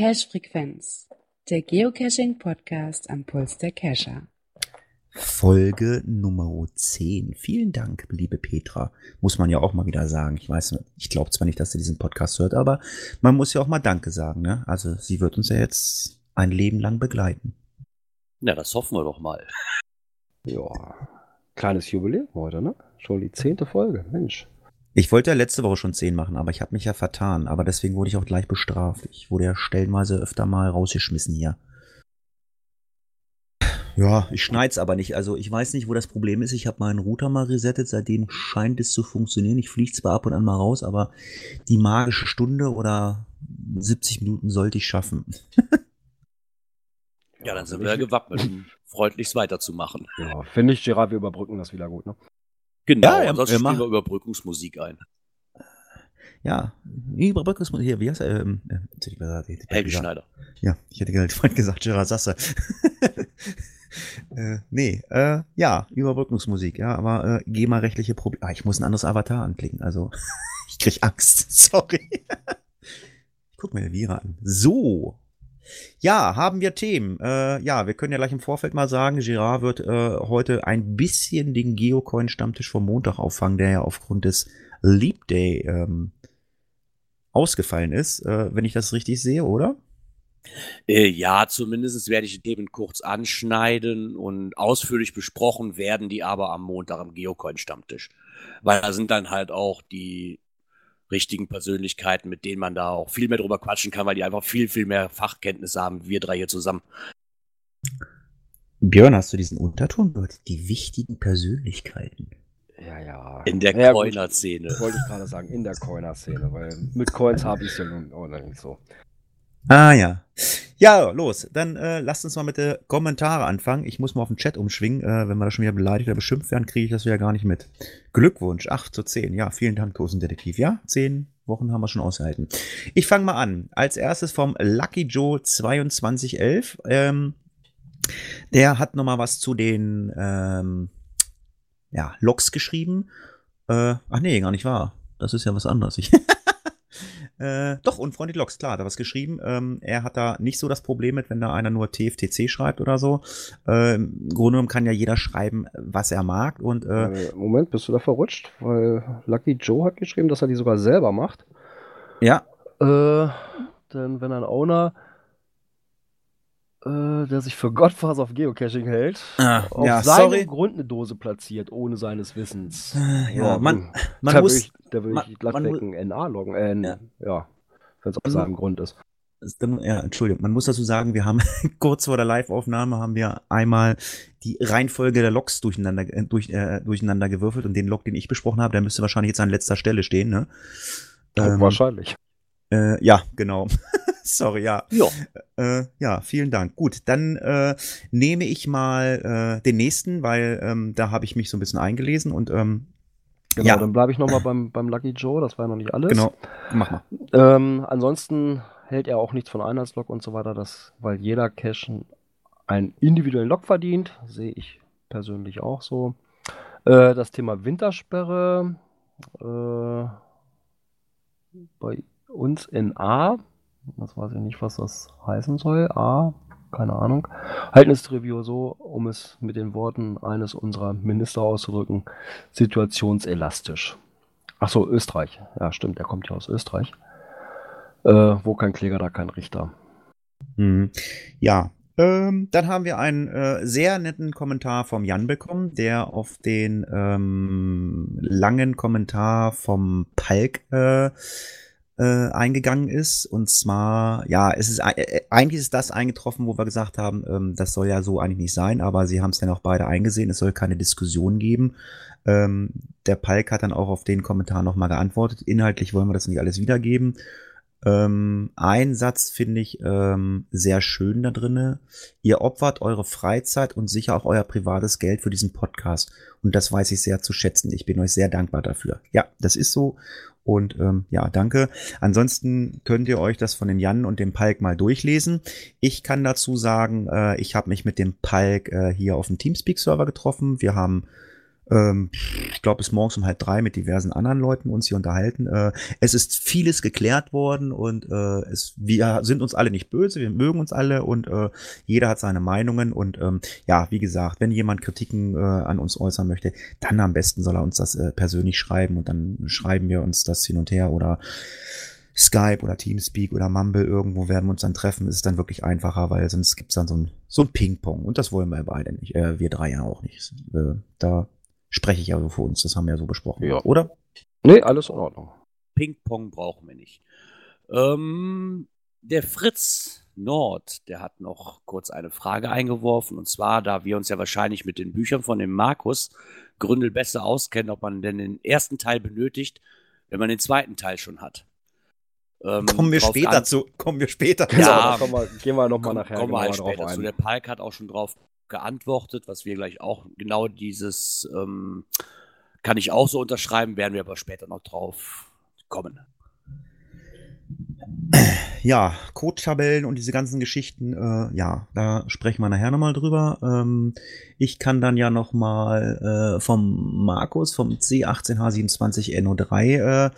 Cache Frequenz, der Geocaching Podcast am Puls der Cacher. Folge Nummer 10. Vielen Dank, liebe Petra. Muss man ja auch mal wieder sagen. Ich weiß, ich glaube zwar nicht, dass sie diesen Podcast hört, aber man muss ja auch mal Danke sagen. Ne? Also sie wird uns ja jetzt ein Leben lang begleiten. Na, das hoffen wir doch mal. Ja, kleines Jubiläum heute, ne? Schon die zehnte Folge, Mensch. Ich wollte ja letzte Woche schon zehn machen, aber ich habe mich ja vertan. Aber deswegen wurde ich auch gleich bestraft. Ich wurde ja stellenweise öfter mal rausgeschmissen hier. Ja, ich schneid's aber nicht. Also ich weiß nicht, wo das Problem ist. Ich habe meinen Router mal resettet. Seitdem scheint es zu funktionieren. Ich fliege zwar ab und an mal raus, aber die magische Stunde oder 70 Minuten sollte ich schaffen. ja, dann sind wir ja gewappnet, um freundlichst weiterzumachen. Ja, finde ich, Gerard, wir überbrücken das wieder gut, ne? Genau, Ja, ja, ansonsten wir spielen machen- wir Überbrückungsmusik ein. Ja, Überbrückungsmusik hier, wie heißt er? Ähm, äh, Helge Schneider. Ja, ich hätte gerade vorhin gesagt, Gerard Sasse. äh, nee, äh, ja, Überbrückungsmusik, ja, aber äh, GEMA-rechtliche Probleme. Ah, ich muss ein anderes Avatar anklicken, also ich krieg Angst, sorry. ich guck mir den Vira an. So. Ja, haben wir Themen. Äh, ja, wir können ja gleich im Vorfeld mal sagen, Girard wird äh, heute ein bisschen den Geocoin-Stammtisch vom Montag auffangen, der ja aufgrund des Leap Day ähm, ausgefallen ist, äh, wenn ich das richtig sehe, oder? Äh, ja, zumindest werde ich die Themen kurz anschneiden und ausführlich besprochen werden die aber am Montag am Geocoin-Stammtisch. Weil da sind dann halt auch die richtigen Persönlichkeiten, mit denen man da auch viel mehr drüber quatschen kann, weil die einfach viel, viel mehr Fachkenntnisse haben, wir drei hier zusammen. Björn, hast du diesen Unterton gehört? Die wichtigen Persönlichkeiten. Ja, ja. In der ja. Coiner-Szene. Wollte ich gerade sagen, in der Coiner-Szene, weil mit Coins habe ich es ja nun auch nicht so. Ah ja. Ja, los. Dann äh, lasst uns mal mit den Kommentare anfangen. Ich muss mal auf den Chat umschwingen. Äh, wenn wir da schon wieder beleidigt oder beschimpft werden, kriege ich das ja gar nicht mit. Glückwunsch, 8 zu 10. Ja, vielen Dank, Dosendetektiv. Ja, 10 Wochen haben wir schon ausgehalten. Ich fange mal an. Als erstes vom Lucky Joe 2211. Ähm, der hat noch mal was zu den ähm, ja, Logs geschrieben. Äh, ach nee, gar nicht wahr. Das ist ja was anderes. Ich Äh, doch, unfreundlich Logs, klar, er was geschrieben. Ähm, er hat da nicht so das Problem mit, wenn da einer nur TFTC schreibt oder so. Ähm, Im Grunde genommen kann ja jeder schreiben, was er mag. Und äh, Äh, Moment, bist du da verrutscht? Weil Lucky Joe hat geschrieben, dass er die sogar selber macht. ja, Äh, denn wenn ein Owner, äh, der sich für Gottfaser auf Geocaching hält, Ah, auf ja, seinem sorry. Grund eine Dose platziert, ohne seines Wissens. Äh, ja, man, man da muss, da man- ich glatt ein NA loggen. Äh, Ja. ja. Wenn es auf Also- seinem Grund ist. ja, Entschuldigung, man muss dazu sagen, wir haben kurz vor der Live-Aufnahme haben wir einmal die Reihenfolge der Logs durcheinander, äh, durch, äh, durcheinander gewürfelt und den Log, den ich besprochen habe, der müsste wahrscheinlich jetzt an letzter Stelle stehen, ne? Ähm, Wahrscheinlich. Äh, ja, genau. Sorry, ja. Ja, Äh, ja, vielen Dank. Gut, dann äh, nehme ich mal äh, den nächsten, weil ähm, da habe ich mich so ein bisschen eingelesen und ähm, Genau, ja. dann bleibe ich nochmal beim, beim Lucky Joe, das war ja noch nicht alles. genau, mach mal. Ähm, ansonsten hält er auch nichts von Einheitslog und so weiter, das, weil jeder Cache einen individuellen Log verdient, sehe ich persönlich auch so. Äh, das Thema Wintersperre äh, bei uns in A, das weiß ich nicht, was das heißen soll, A, keine Ahnung, halten es Review so, um es mit den Worten eines unserer Minister auszudrücken, situationselastisch. Ach so, Österreich. Ja, stimmt, der kommt ja aus Österreich. Äh, wo kein Kläger, da kein Richter. Mhm. Ja, ähm, dann haben wir einen äh, sehr netten Kommentar vom Jan bekommen, der auf den ähm, langen Kommentar vom Palk äh, äh, eingegangen ist. Und zwar, ja, es ist äh, äh, eigentlich ist das eingetroffen, wo wir gesagt haben, ähm, das soll ja so eigentlich nicht sein, aber sie haben es dann auch beide eingesehen, es soll keine Diskussion geben. Ähm, der Palk hat dann auch auf den Kommentar nochmal geantwortet. Inhaltlich wollen wir das nicht alles wiedergeben. Ähm, ein Satz finde ich ähm, sehr schön da drinne. Ihr opfert eure Freizeit und sicher auch euer privates Geld für diesen Podcast. Und das weiß ich sehr zu schätzen. Ich bin euch sehr dankbar dafür. Ja, das ist so. Und ähm, ja, danke. Ansonsten könnt ihr euch das von dem Jan und dem Palk mal durchlesen. Ich kann dazu sagen, äh, ich habe mich mit dem Palk äh, hier auf dem Teamspeak-Server getroffen. Wir haben ähm, ich glaube, bis morgens um halb drei mit diversen anderen Leuten uns hier unterhalten. Äh, es ist vieles geklärt worden und äh, es, wir sind uns alle nicht böse, wir mögen uns alle und äh, jeder hat seine Meinungen und ähm, ja, wie gesagt, wenn jemand Kritiken an uns äußern möchte, dann am besten soll er uns das persönlich schreiben und dann schreiben wir uns das hin und her oder Skype oder Teamspeak oder Mumble irgendwo werden wir uns dann treffen, ist dann wirklich einfacher, weil sonst gibt's dann so ein, so ein Ping-Pong und das wollen wir beide nicht, äh, wir drei ja auch nicht. Äh, da spreche ich also für uns. Das haben wir ja so besprochen, Ja. oder? Nee, alles in Ordnung. Ping-Pong brauchen wir nicht. Ähm, der Fritz Nord, der hat noch kurz eine Frage eingeworfen. Und zwar, da wir uns ja wahrscheinlich mit den Büchern von dem Markus Gründel besser auskennen, ob man denn den ersten Teil benötigt, wenn man den zweiten Teil schon hat. Ähm, Kommen wir später an- zu. Kommen wir später Genau. zu. Ja. da kommen wir, gehen wir nochmal Komm, nachher kommen wir genauer halt drauf später zu. ein. Der Palk hat auch schon drauf geantwortet, was wir gleich auch genau dieses ähm, kann ich auch so unterschreiben, werden wir aber später noch drauf kommen. Ja, Codetabellen und diese ganzen Geschichten, äh, ja, da sprechen wir nachher nochmal drüber. Ähm, ich kann dann ja nochmal äh, vom Markus, vom C18H27NO3, äh,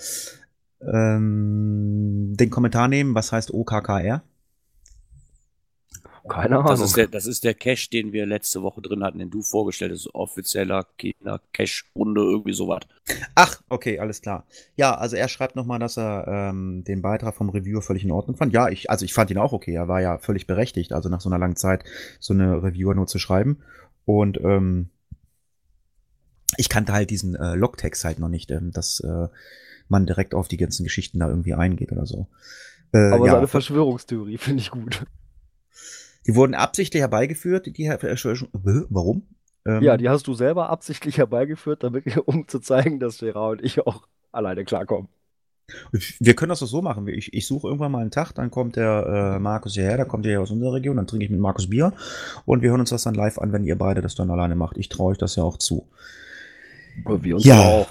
ähm, den Kommentar nehmen, was heißt OKKR? Keine Ahnung. Das ist, der, das ist der Cache, den wir letzte Woche drin hatten, den du vorgestellt hast. Offizieller Kinder-Cache-Runde, irgendwie sowas. Ach, okay, alles klar. Ja, also er schreibt nochmal, dass er ähm, den Beitrag vom Reviewer völlig in Ordnung fand. Ja, ich, also ich fand ihn auch okay. Er war ja völlig berechtigt, also nach so einer langen Zeit so eine Reviewer nur zu schreiben. Und ähm, ich kannte halt diesen äh, Logtext halt noch nicht, ähm, dass äh, man direkt auf die ganzen Geschichten da irgendwie eingeht oder so. Äh, Aber ja, seine Verschwörungstheorie finde ich gut. Die wurden absichtlich herbeigeführt, die Her äh, warum? Ähm, Ja, die hast du selber absichtlich herbeigeführt, damit, um zu zeigen, dass Gerard und ich auch alleine klarkommen. Wir können das doch so machen. Ich, ich suche irgendwann mal einen Tag, dann kommt der äh, Markus hierher, da kommt ihr aus unserer Region, dann trinke ich mit Markus Bier und wir hören uns das dann live an, wenn ihr beide das dann alleine macht. Ich traue euch das ja auch zu. Und wir uns Ja. auch.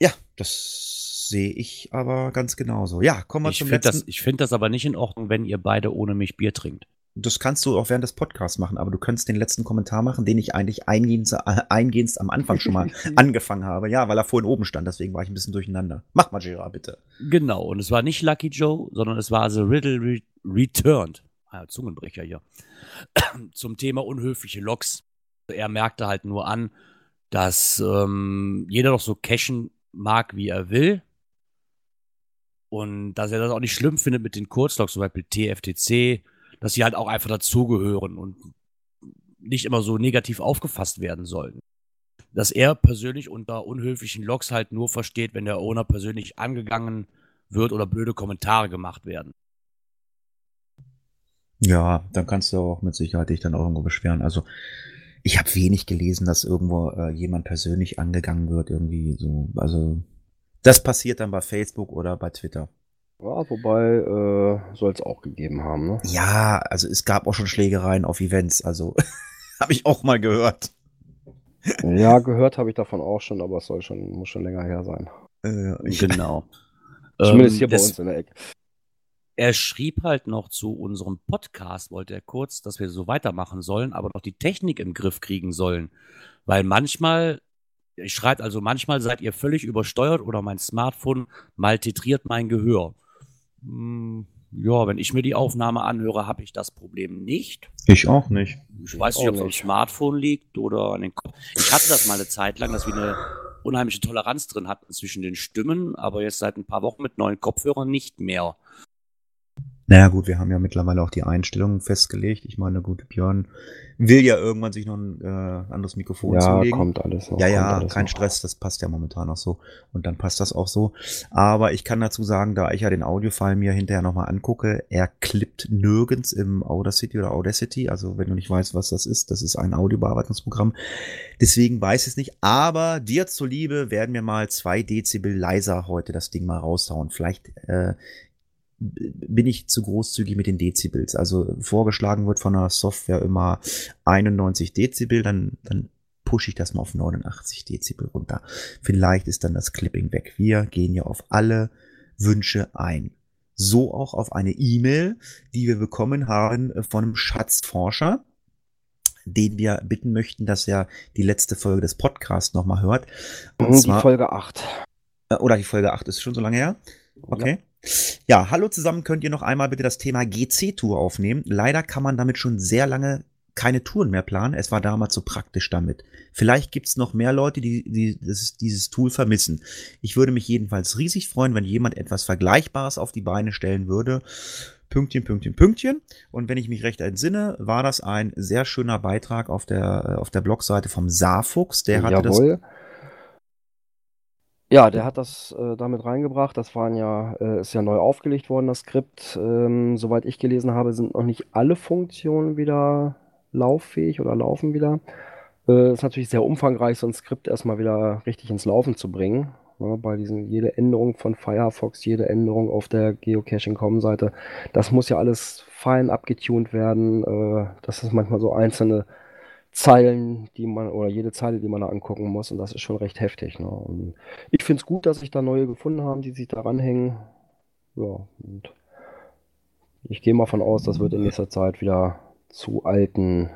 Ja, das sehe ich aber ganz genauso. Ja, kommen wir Ich zum finde letzten. das, ich find das aber nicht in Ordnung, wenn ihr beide ohne mich Bier trinkt. Das kannst du auch während des Podcasts machen, aber du könntest den letzten Kommentar machen, den ich eigentlich eingehend, eingehend am Anfang schon mal angefangen habe. Ja, weil er vorhin oben stand, deswegen war ich ein bisschen durcheinander. Mach mal, Gerard, bitte. Genau, und es war nicht Lucky Joe, sondern es war The Riddle Re Returned. Ah, Zungenbrecher hier. Zum Thema unhöfliche Loks. Er merkte halt nur an, dass ähm, jeder doch so cashen mag, wie er will. Und dass er das auch nicht schlimm findet mit den Kurzloks, zum Beispiel TFTC, dass sie halt auch einfach dazugehören und nicht immer so negativ aufgefasst werden sollten. Dass er persönlich unter unhöflichen Loks halt nur versteht, wenn der Owner persönlich angegangen wird oder blöde Kommentare gemacht werden. Ja, dann kannst du auch mit Sicherheit dich dann auch irgendwo beschweren. Also ich habe wenig gelesen, dass irgendwo äh, jemand persönlich angegangen wird, irgendwie so. Also das passiert dann bei Facebook oder bei Twitter. Ja, wobei äh, soll es auch gegeben haben, ne? Ja, also es gab auch schon Schlägereien auf Events, also habe ich auch mal gehört. Ja, gehört habe ich davon auch schon, aber es soll schon, muss schon länger her sein. Äh, ich, Genau. Zumindest Ähm, hier bei das- uns in der Ecke. Er schrieb halt noch zu unserem Podcast, wollte er kurz, dass wir so weitermachen sollen, aber noch die Technik im Griff kriegen sollen. Weil manchmal, er schreibt also, manchmal seid ihr völlig übersteuert oder mein Smartphone maltitriert mein Gehör. Hm, ja, wenn ich mir die Aufnahme anhöre, habe ich das Problem nicht. ich auch nicht. Ich weiß auch nicht, ob es am. Smartphone liegt oder an den Kopf. Ich hatte das mal eine Zeit lang, dass wir eine unheimliche Toleranz drin hatten zwischen den Stimmen, aber jetzt seit ein paar Wochen mit neuen Kopfhörern nicht mehr. Naja gut, wir haben ja mittlerweile auch die Einstellungen festgelegt. Ich meine, gut, Björn will ja irgendwann sich noch ein äh, anderes Mikrofon Ja, zulegen. kommt alles noch. Ja, ja, alles kein noch. Stress, das passt ja momentan auch so. Und dann passt das auch so. Aber ich kann dazu sagen, da ich ja den Audiofile mir hinterher nochmal angucke, er klippt nirgends im Audacity oder Audacity. Also wenn du nicht weißt, was das ist, das ist ein Audiobearbeitungsprogramm. Deswegen weiß ich es nicht. Aber dir zuliebe werden wir mal zwei Dezibel leiser heute das Ding mal raushauen. Vielleicht äh, bin ich zu großzügig mit den Dezibels. Also vorgeschlagen wird von der Software immer 91 Dezibel, dann, dann pushe ich das mal auf 89 Dezibel runter. Vielleicht ist dann das Clipping weg. Wir gehen ja auf alle Wünsche ein. So auch auf eine E-Mail, die wir bekommen haben äh, von einem Schatzforscher, den wir bitten möchten, dass er die letzte Folge des Podcasts nochmal hört. Und zwar, die Folge 8. Äh, oder die Folge 8 ist schon so lange her. Okay. Ja. Ja, hallo zusammen, könnt ihr noch einmal bitte das Thema GC-Tour aufnehmen? Leider kann man damit schon sehr lange keine Touren mehr planen. Es war damals so praktisch damit. Vielleicht gibt's noch mehr Leute, die, die das, dieses Tool vermissen. Ich würde mich jedenfalls riesig freuen, wenn jemand etwas Vergleichbares auf die Beine stellen würde. Pünktchen, Pünktchen, Pünktchen. Und wenn ich mich recht entsinne, war das ein sehr schöner Beitrag auf der, auf der Blogseite vom Saarfuchs. Der hatte Jawohl. das ja, der hat das äh, damit reingebracht. Das waren ja, äh, ist ja neu aufgelegt worden, das Skript. Ähm, soweit ich gelesen habe, sind noch nicht alle Funktionen wieder lauffähig oder laufen wieder. Äh, ist natürlich sehr umfangreich, so ein Skript erstmal wieder richtig ins Laufen zu bringen. Ne, bei diesen, jede Änderung von Firefox, jede Änderung auf der Geocaching.com-Seite, das muss ja alles fein abgetunt werden. Äh, das ist manchmal so einzelne Zeilen, die man, oder jede Zeile, die man da angucken muss, und das ist schon recht heftig. Ne? Und ich finde es gut, dass sich da neue gefunden haben, die sich daran hängen. Ja, und ich gehe mal von aus, das wird in nächster Zeit wieder zu alten,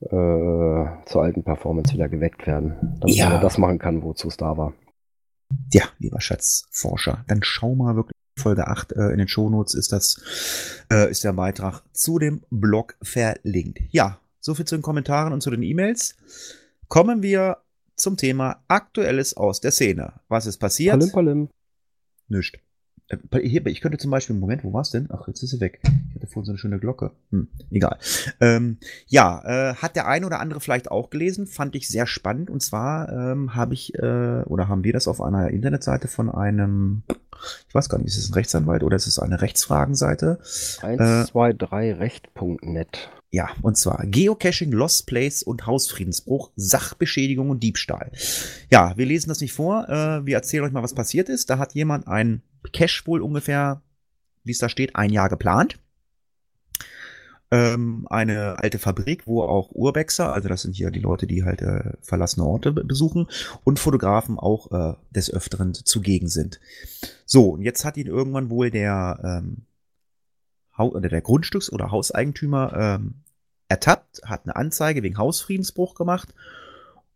äh, zur alten Performance wieder geweckt werden, damit ja. man das machen kann, wozu es da war. Ja, lieber Schatzforscher, dann schau mal wirklich Folge 8 äh, in den Shownotes ist das, äh, ist der Beitrag zu dem Blog verlinkt. Ja, so viel zu den Kommentaren und zu den E-Mails. Kommen wir zum Thema Aktuelles aus der Szene. Was ist passiert? Palim, palim. Nischt. Äh, hier, ich könnte zum Beispiel, Moment, wo war's denn? Ach, jetzt ist sie weg. Ich hatte vorhin so eine schöne Glocke. Hm, egal. Ähm, ja, äh, hat der eine oder andere vielleicht auch gelesen, fand ich sehr spannend. Und zwar ähm, habe ich, äh, oder haben wir das auf einer Internetseite von einem, ich weiß gar nicht, ist es ein Rechtsanwalt oder ist es eine Rechtsfragenseite? 123recht.net. Ja, und zwar Geocaching, Lost Place und Hausfriedensbruch, Sachbeschädigung und Diebstahl. Ja, wir lesen das nicht vor. Äh, wir erzählen euch mal, was passiert ist. Da hat jemand ein Cache wohl ungefähr, wie es da steht, ein Jahr geplant. Ähm, eine alte Fabrik, wo auch Urbexer, also das sind hier die Leute, die halt äh, verlassene Orte besuchen, und Fotografen auch äh, des Öfteren zugegen sind. So, und jetzt hat ihn irgendwann wohl der, ähm, oder der Grundstücks- oder Hauseigentümer ähm, ertappt, hat eine Anzeige wegen Hausfriedensbruch gemacht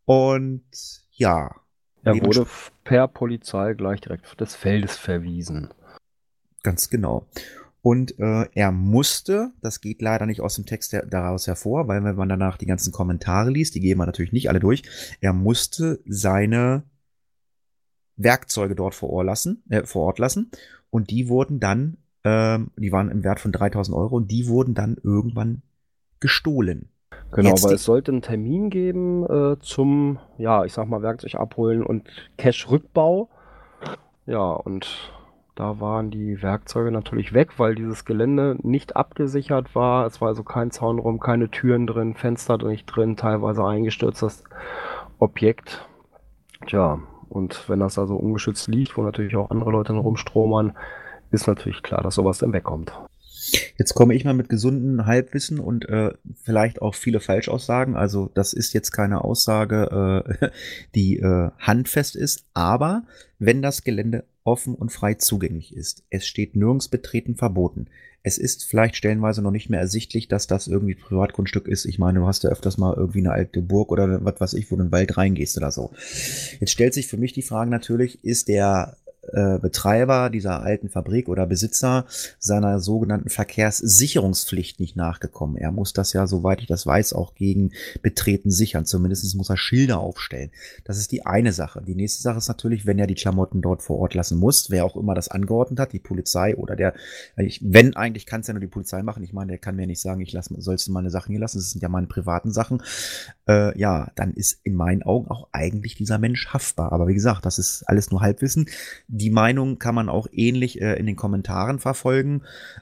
und ja. Er wurde per Polizei gleich direkt des Feldes verwiesen. Ganz genau. Und äh, er musste, das geht leider nicht aus dem Text der, daraus hervor, weil wenn man danach die ganzen Kommentare liest, die gehen wir natürlich nicht alle durch, er musste seine Werkzeuge dort vor Ort lassen, äh, vor Ort lassen und die wurden dann, ähm, die waren im Wert von 3000 Euro und die wurden dann irgendwann gestohlen. Genau, Jetzt aber es sollte einen Termin geben äh, zum, ja, ich sag mal, Werkzeug abholen und Cash-Rückbau. Ja, und da waren die Werkzeuge natürlich weg, weil dieses Gelände nicht abgesichert war. Es war also kein Zaunraum, keine Türen drin, Fenster nicht drin, teilweise eingestürztes Objekt. Tja, und wenn das also ungeschützt liegt, wo natürlich auch andere Leute rumstromern, ist natürlich klar, dass sowas dann wegkommt. Jetzt komme ich mal mit gesunden Halbwissen und äh, vielleicht auch viele Falschaussagen. Also das ist jetzt keine Aussage, äh, die äh, handfest ist. Aber wenn das Gelände offen und frei zugänglich ist, es steht nirgends betreten verboten. Es ist vielleicht stellenweise noch nicht mehr ersichtlich, dass das irgendwie Privatgrundstück ist. Ich meine, du hast ja öfters mal irgendwie eine alte Burg oder was weiß ich, wo du in den Wald reingehst oder so. Jetzt stellt sich für mich die Frage natürlich, ist der äh, Betreiber dieser alten Fabrik oder Besitzer seiner sogenannten Verkehrssicherungspflicht nicht nachgekommen. Er muss das ja, soweit ich das weiß, auch gegen Betreten sichern. Zumindest muss er Schilder aufstellen. Das ist die eine Sache. Die nächste Sache ist natürlich, wenn er die Klamotten dort vor Ort lassen muss, wer auch immer das angeordnet hat, die Polizei oder der, ich, wenn eigentlich kann es ja nur die Polizei machen. Ich meine, der kann mir nicht sagen, ich lasse, sollst du meine Sachen hier lassen. Das sind ja meine privaten Sachen. Äh, ja, dann ist in meinen Augen auch eigentlich dieser Mensch haftbar. Aber wie gesagt, das ist alles nur Halbwissen Meinung kann man auch ähnlich äh, in den Kommentaren verfolgen.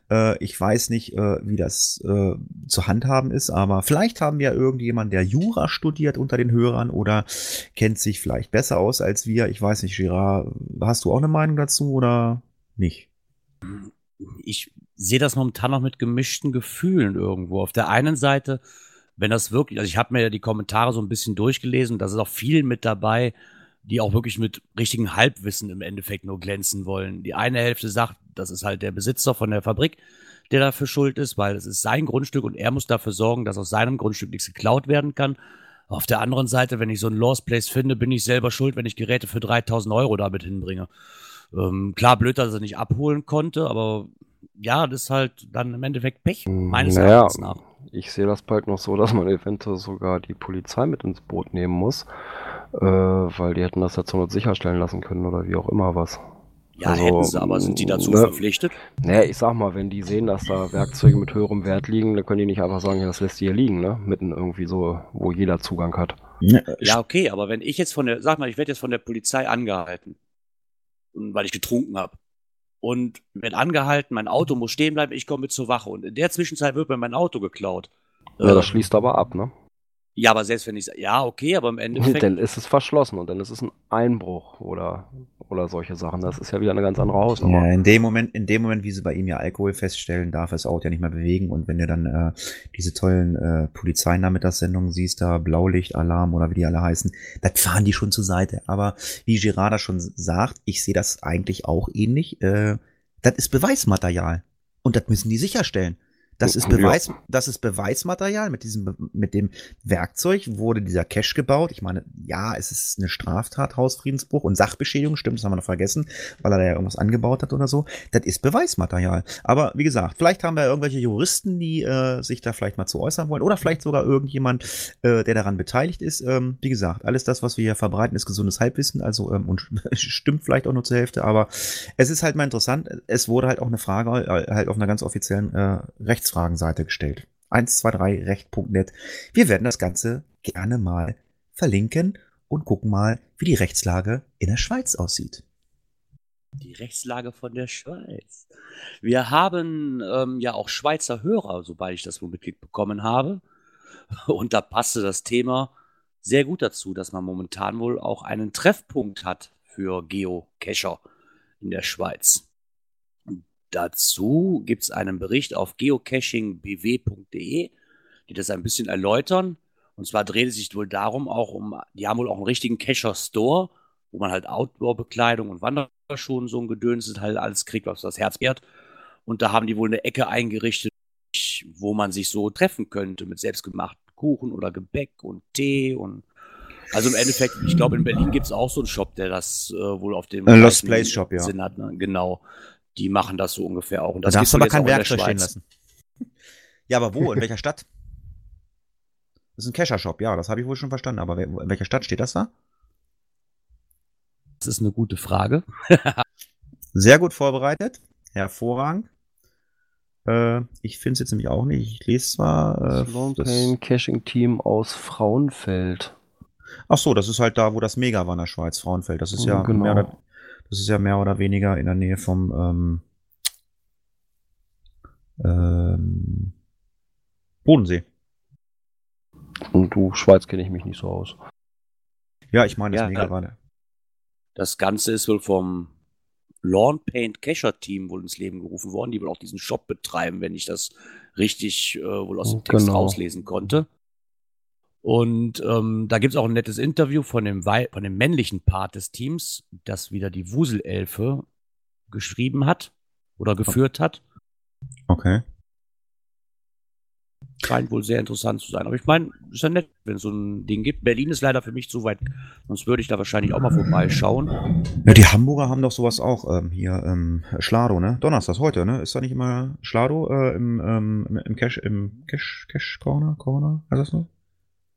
Äh, ich weiß nicht, äh, wie das äh, zu handhaben ist, aber vielleicht haben wir irgendjemand, der Jura studiert unter den Hörern oder kennt sich vielleicht besser aus als wir. Ich weiß nicht, Girard, hast du auch eine Meinung dazu oder nicht? Ich sehe das momentan noch mit gemischten Gefühlen irgendwo. Auf der einen Seite wenn das wirklich, also ich habe mir ja die Kommentare so ein bisschen durchgelesen, da ist auch viel mit dabei, die auch wirklich mit richtigen Halbwissen im Endeffekt nur glänzen wollen. Die eine Hälfte sagt, das ist halt der Besitzer von der Fabrik, der dafür schuld ist, weil es ist sein Grundstück und er muss dafür sorgen, dass aus seinem Grundstück nichts geklaut werden kann. Auf der anderen Seite, wenn ich so ein Lost Place finde, bin ich selber schuld, wenn ich Geräte für 3000 Euro damit hinbringe. Ähm, klar, blöd, dass er nicht abholen konnte, aber ja, das ist halt dann im Endeffekt Pech, meines naja, Erachtens nach. Ich sehe das bald noch so, dass man eventuell sogar die Polizei mit ins Boot nehmen muss, äh, weil die hätten das ja zur Not sicherstellen lassen können oder wie auch immer was. Ja, Also, hätten sie, aber sind die dazu ne, verpflichtet? Naja, ich sag mal, wenn die sehen, dass da Werkzeuge mit höherem Wert liegen, dann können die nicht einfach sagen, ja, das lässt die hier liegen, ne? Mitten irgendwie so, wo jeder Zugang hat. Ja, okay, aber wenn ich jetzt von der, sag mal, ich werde jetzt von der Polizei angehalten, weil ich getrunken habe. Und werde angehalten, mein Auto muss stehen bleiben, ich komme mit zur Wache. Und in der Zwischenzeit wird mir mein Auto geklaut. Ja, das schließt aber ab, ne? Ja, aber selbst wenn ich ja, okay, aber im Endeffekt. Dann ist es verschlossen und dann ist es ein Einbruch oder, oder solche Sachen. Das ist ja wieder eine ganz andere Hausnummer. Ja, in dem Moment, in dem Moment, wie sie bei ihm ja Alkohol feststellen, darf er das Auto ja nicht mehr bewegen. Und wenn du dann äh, diese tollen äh, Polizeinachmittagssendungen siehst, da Blaulicht, Alarm oder wie die alle heißen, das fahren die schon zur Seite. Aber wie Gerada schon sagt, ich sehe das eigentlich auch ähnlich. Äh, das ist Beweismaterial. Und das müssen die sicherstellen. Das ist Ja. Beweis, das ist Beweismaterial. Mit diesem, mit dem Werkzeug wurde dieser Cache gebaut. Ich meine, ja, es ist eine Straftat, Hausfriedensbruch und Sachbeschädigung. Stimmt, das haben wir noch vergessen, weil er da ja irgendwas angebaut hat oder so. Das ist Beweismaterial. Aber wie gesagt, vielleicht haben wir irgendwelche Juristen, die äh, sich da vielleicht mal zu äußern wollen oder vielleicht sogar irgendjemand, äh, der daran beteiligt ist. Ähm, wie gesagt, alles das, was wir hier verbreiten, ist gesundes Halbwissen. Also ähm, und stimmt vielleicht auch nur zur Hälfte. Aber es ist halt mal interessant. Es wurde halt auch eine Frage äh, halt auf einer ganz offiziellen äh, Rechtsfragenseite gestellt. 123recht.net. Wir werden das Ganze gerne mal verlinken und gucken mal, wie die Rechtslage in der Schweiz aussieht. Die Rechtslage von der Schweiz. Wir haben ähm, ja auch Schweizer Hörer, sobald ich das wohl mitbekommen habe. Und da passte das Thema sehr gut dazu, dass man momentan wohl auch einen Treffpunkt hat für Geocacher in der Schweiz. Dazu gibt es einen Bericht auf geocachingbw.de, die das ein bisschen erläutern. Und zwar dreht es sich wohl darum, auch um, die haben wohl auch einen richtigen Cacher-Store, wo man halt Outdoor-Bekleidung und Wanderschuhe und so ein Gedöns halt alles kriegt, was das Herz ehrt. Und da haben die wohl eine Ecke eingerichtet, wo man sich so treffen könnte mit selbstgemachten Kuchen oder Gebäck und Tee und also im Endeffekt, ich glaube, in Berlin gibt es auch so einen Shop, der das äh, wohl auf dem Äh, Lost Place Shop, ja. Sinn hat. Ne? Genau. Die machen das so ungefähr auch. Und Da das darfst du aber kein Werkzeug stehen lassen. Ja, aber wo? In welcher Stadt? Das ist ein Kescher-Shop, ja, das habe ich wohl schon verstanden. Aber in welcher Stadt steht das da? Das ist eine gute Frage. Sehr gut vorbereitet. Hervorragend. Äh, ich finde es jetzt nämlich auch nicht. Ich lese zwar. Äh, Pain Caching Team aus Frauenfeld. Ach so, das ist halt da, wo das Mega war in der Schweiz, Frauenfeld. Das ist ja, Genau. mehr, oder, das ist ja mehr oder weniger in der Nähe vom ähm, ähm, Bodensee. Und du, Schweiz kenne ich mich nicht so aus. Ja, ich meine, das Ja, Mega war da. Das Ganze ist wohl vom Lawn Paint Cacher Team wohl ins Leben gerufen worden, die wohl auch diesen Shop betreiben, wenn ich das richtig äh, wohl aus dem Text Genau. rauslesen konnte. Und ähm, da gibt es auch ein nettes Interview von dem, Wei von dem männlichen Part des Teams, das wieder die Wuselelfe geschrieben hat oder geführt hat. Okay. Scheint wohl sehr interessant zu sein. Aber ich meine, ist ja nett, wenn es so ein Ding gibt. Berlin ist leider für mich zu weit, sonst würde ich da wahrscheinlich auch mal vorbeischauen. Ja, die Hamburger haben doch sowas auch ähm, hier, ähm, Schlado, ne? Donnerstag, heute, ne? Ist da nicht immer Schlado äh, im, ähm, im- Cash, im Cash, Cash Corner, Corner, heißt das so?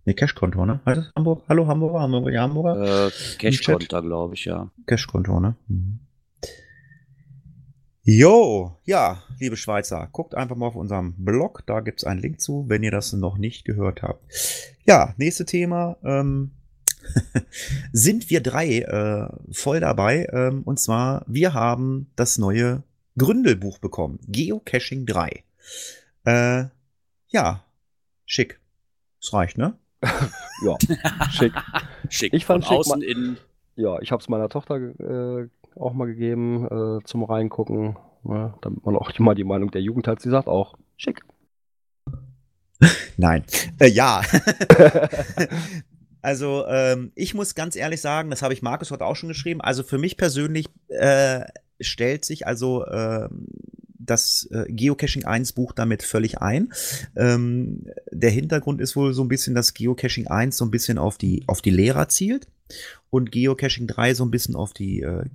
Ne, Cash-Kontor, ne? Das Hamburg? Hallo Hamburger, wir irgendwelche Hamburger? Äh, Cash-Konter, glaube ich, ja. Cash-Konto, ne? Mhm. Jo, ja, liebe Schweizer, guckt einfach mal auf unserem Blog, da gibt's einen Link zu, wenn ihr das noch nicht gehört habt. Ja, nächste Thema, ähm, sind wir drei äh, voll dabei, ähm, und zwar, wir haben das neue Gründelbuch bekommen, Geocaching 3. Äh, ja, schick. Es reicht, ne? Ja, schick. Schick. Ich fand Von schick, außen ma- in Ja, ich habe es meiner Tochter äh, auch mal gegeben äh, zum Reingucken, ne, damit man auch mal die Meinung der Jugend hat. Sie sagt auch, schick. Nein. Äh, ja. also ähm, ich muss ganz ehrlich sagen, das habe ich Markus heute auch schon geschrieben. Also für mich persönlich äh, stellt sich also äh, das äh, Geocaching 1 Buch damit völlig ein. Ähm, der Hintergrund ist wohl so ein bisschen, dass Geocaching 1 so ein bisschen auf die, auf die Lehrer zielt und Geocaching 3 so ein bisschen auf die äh,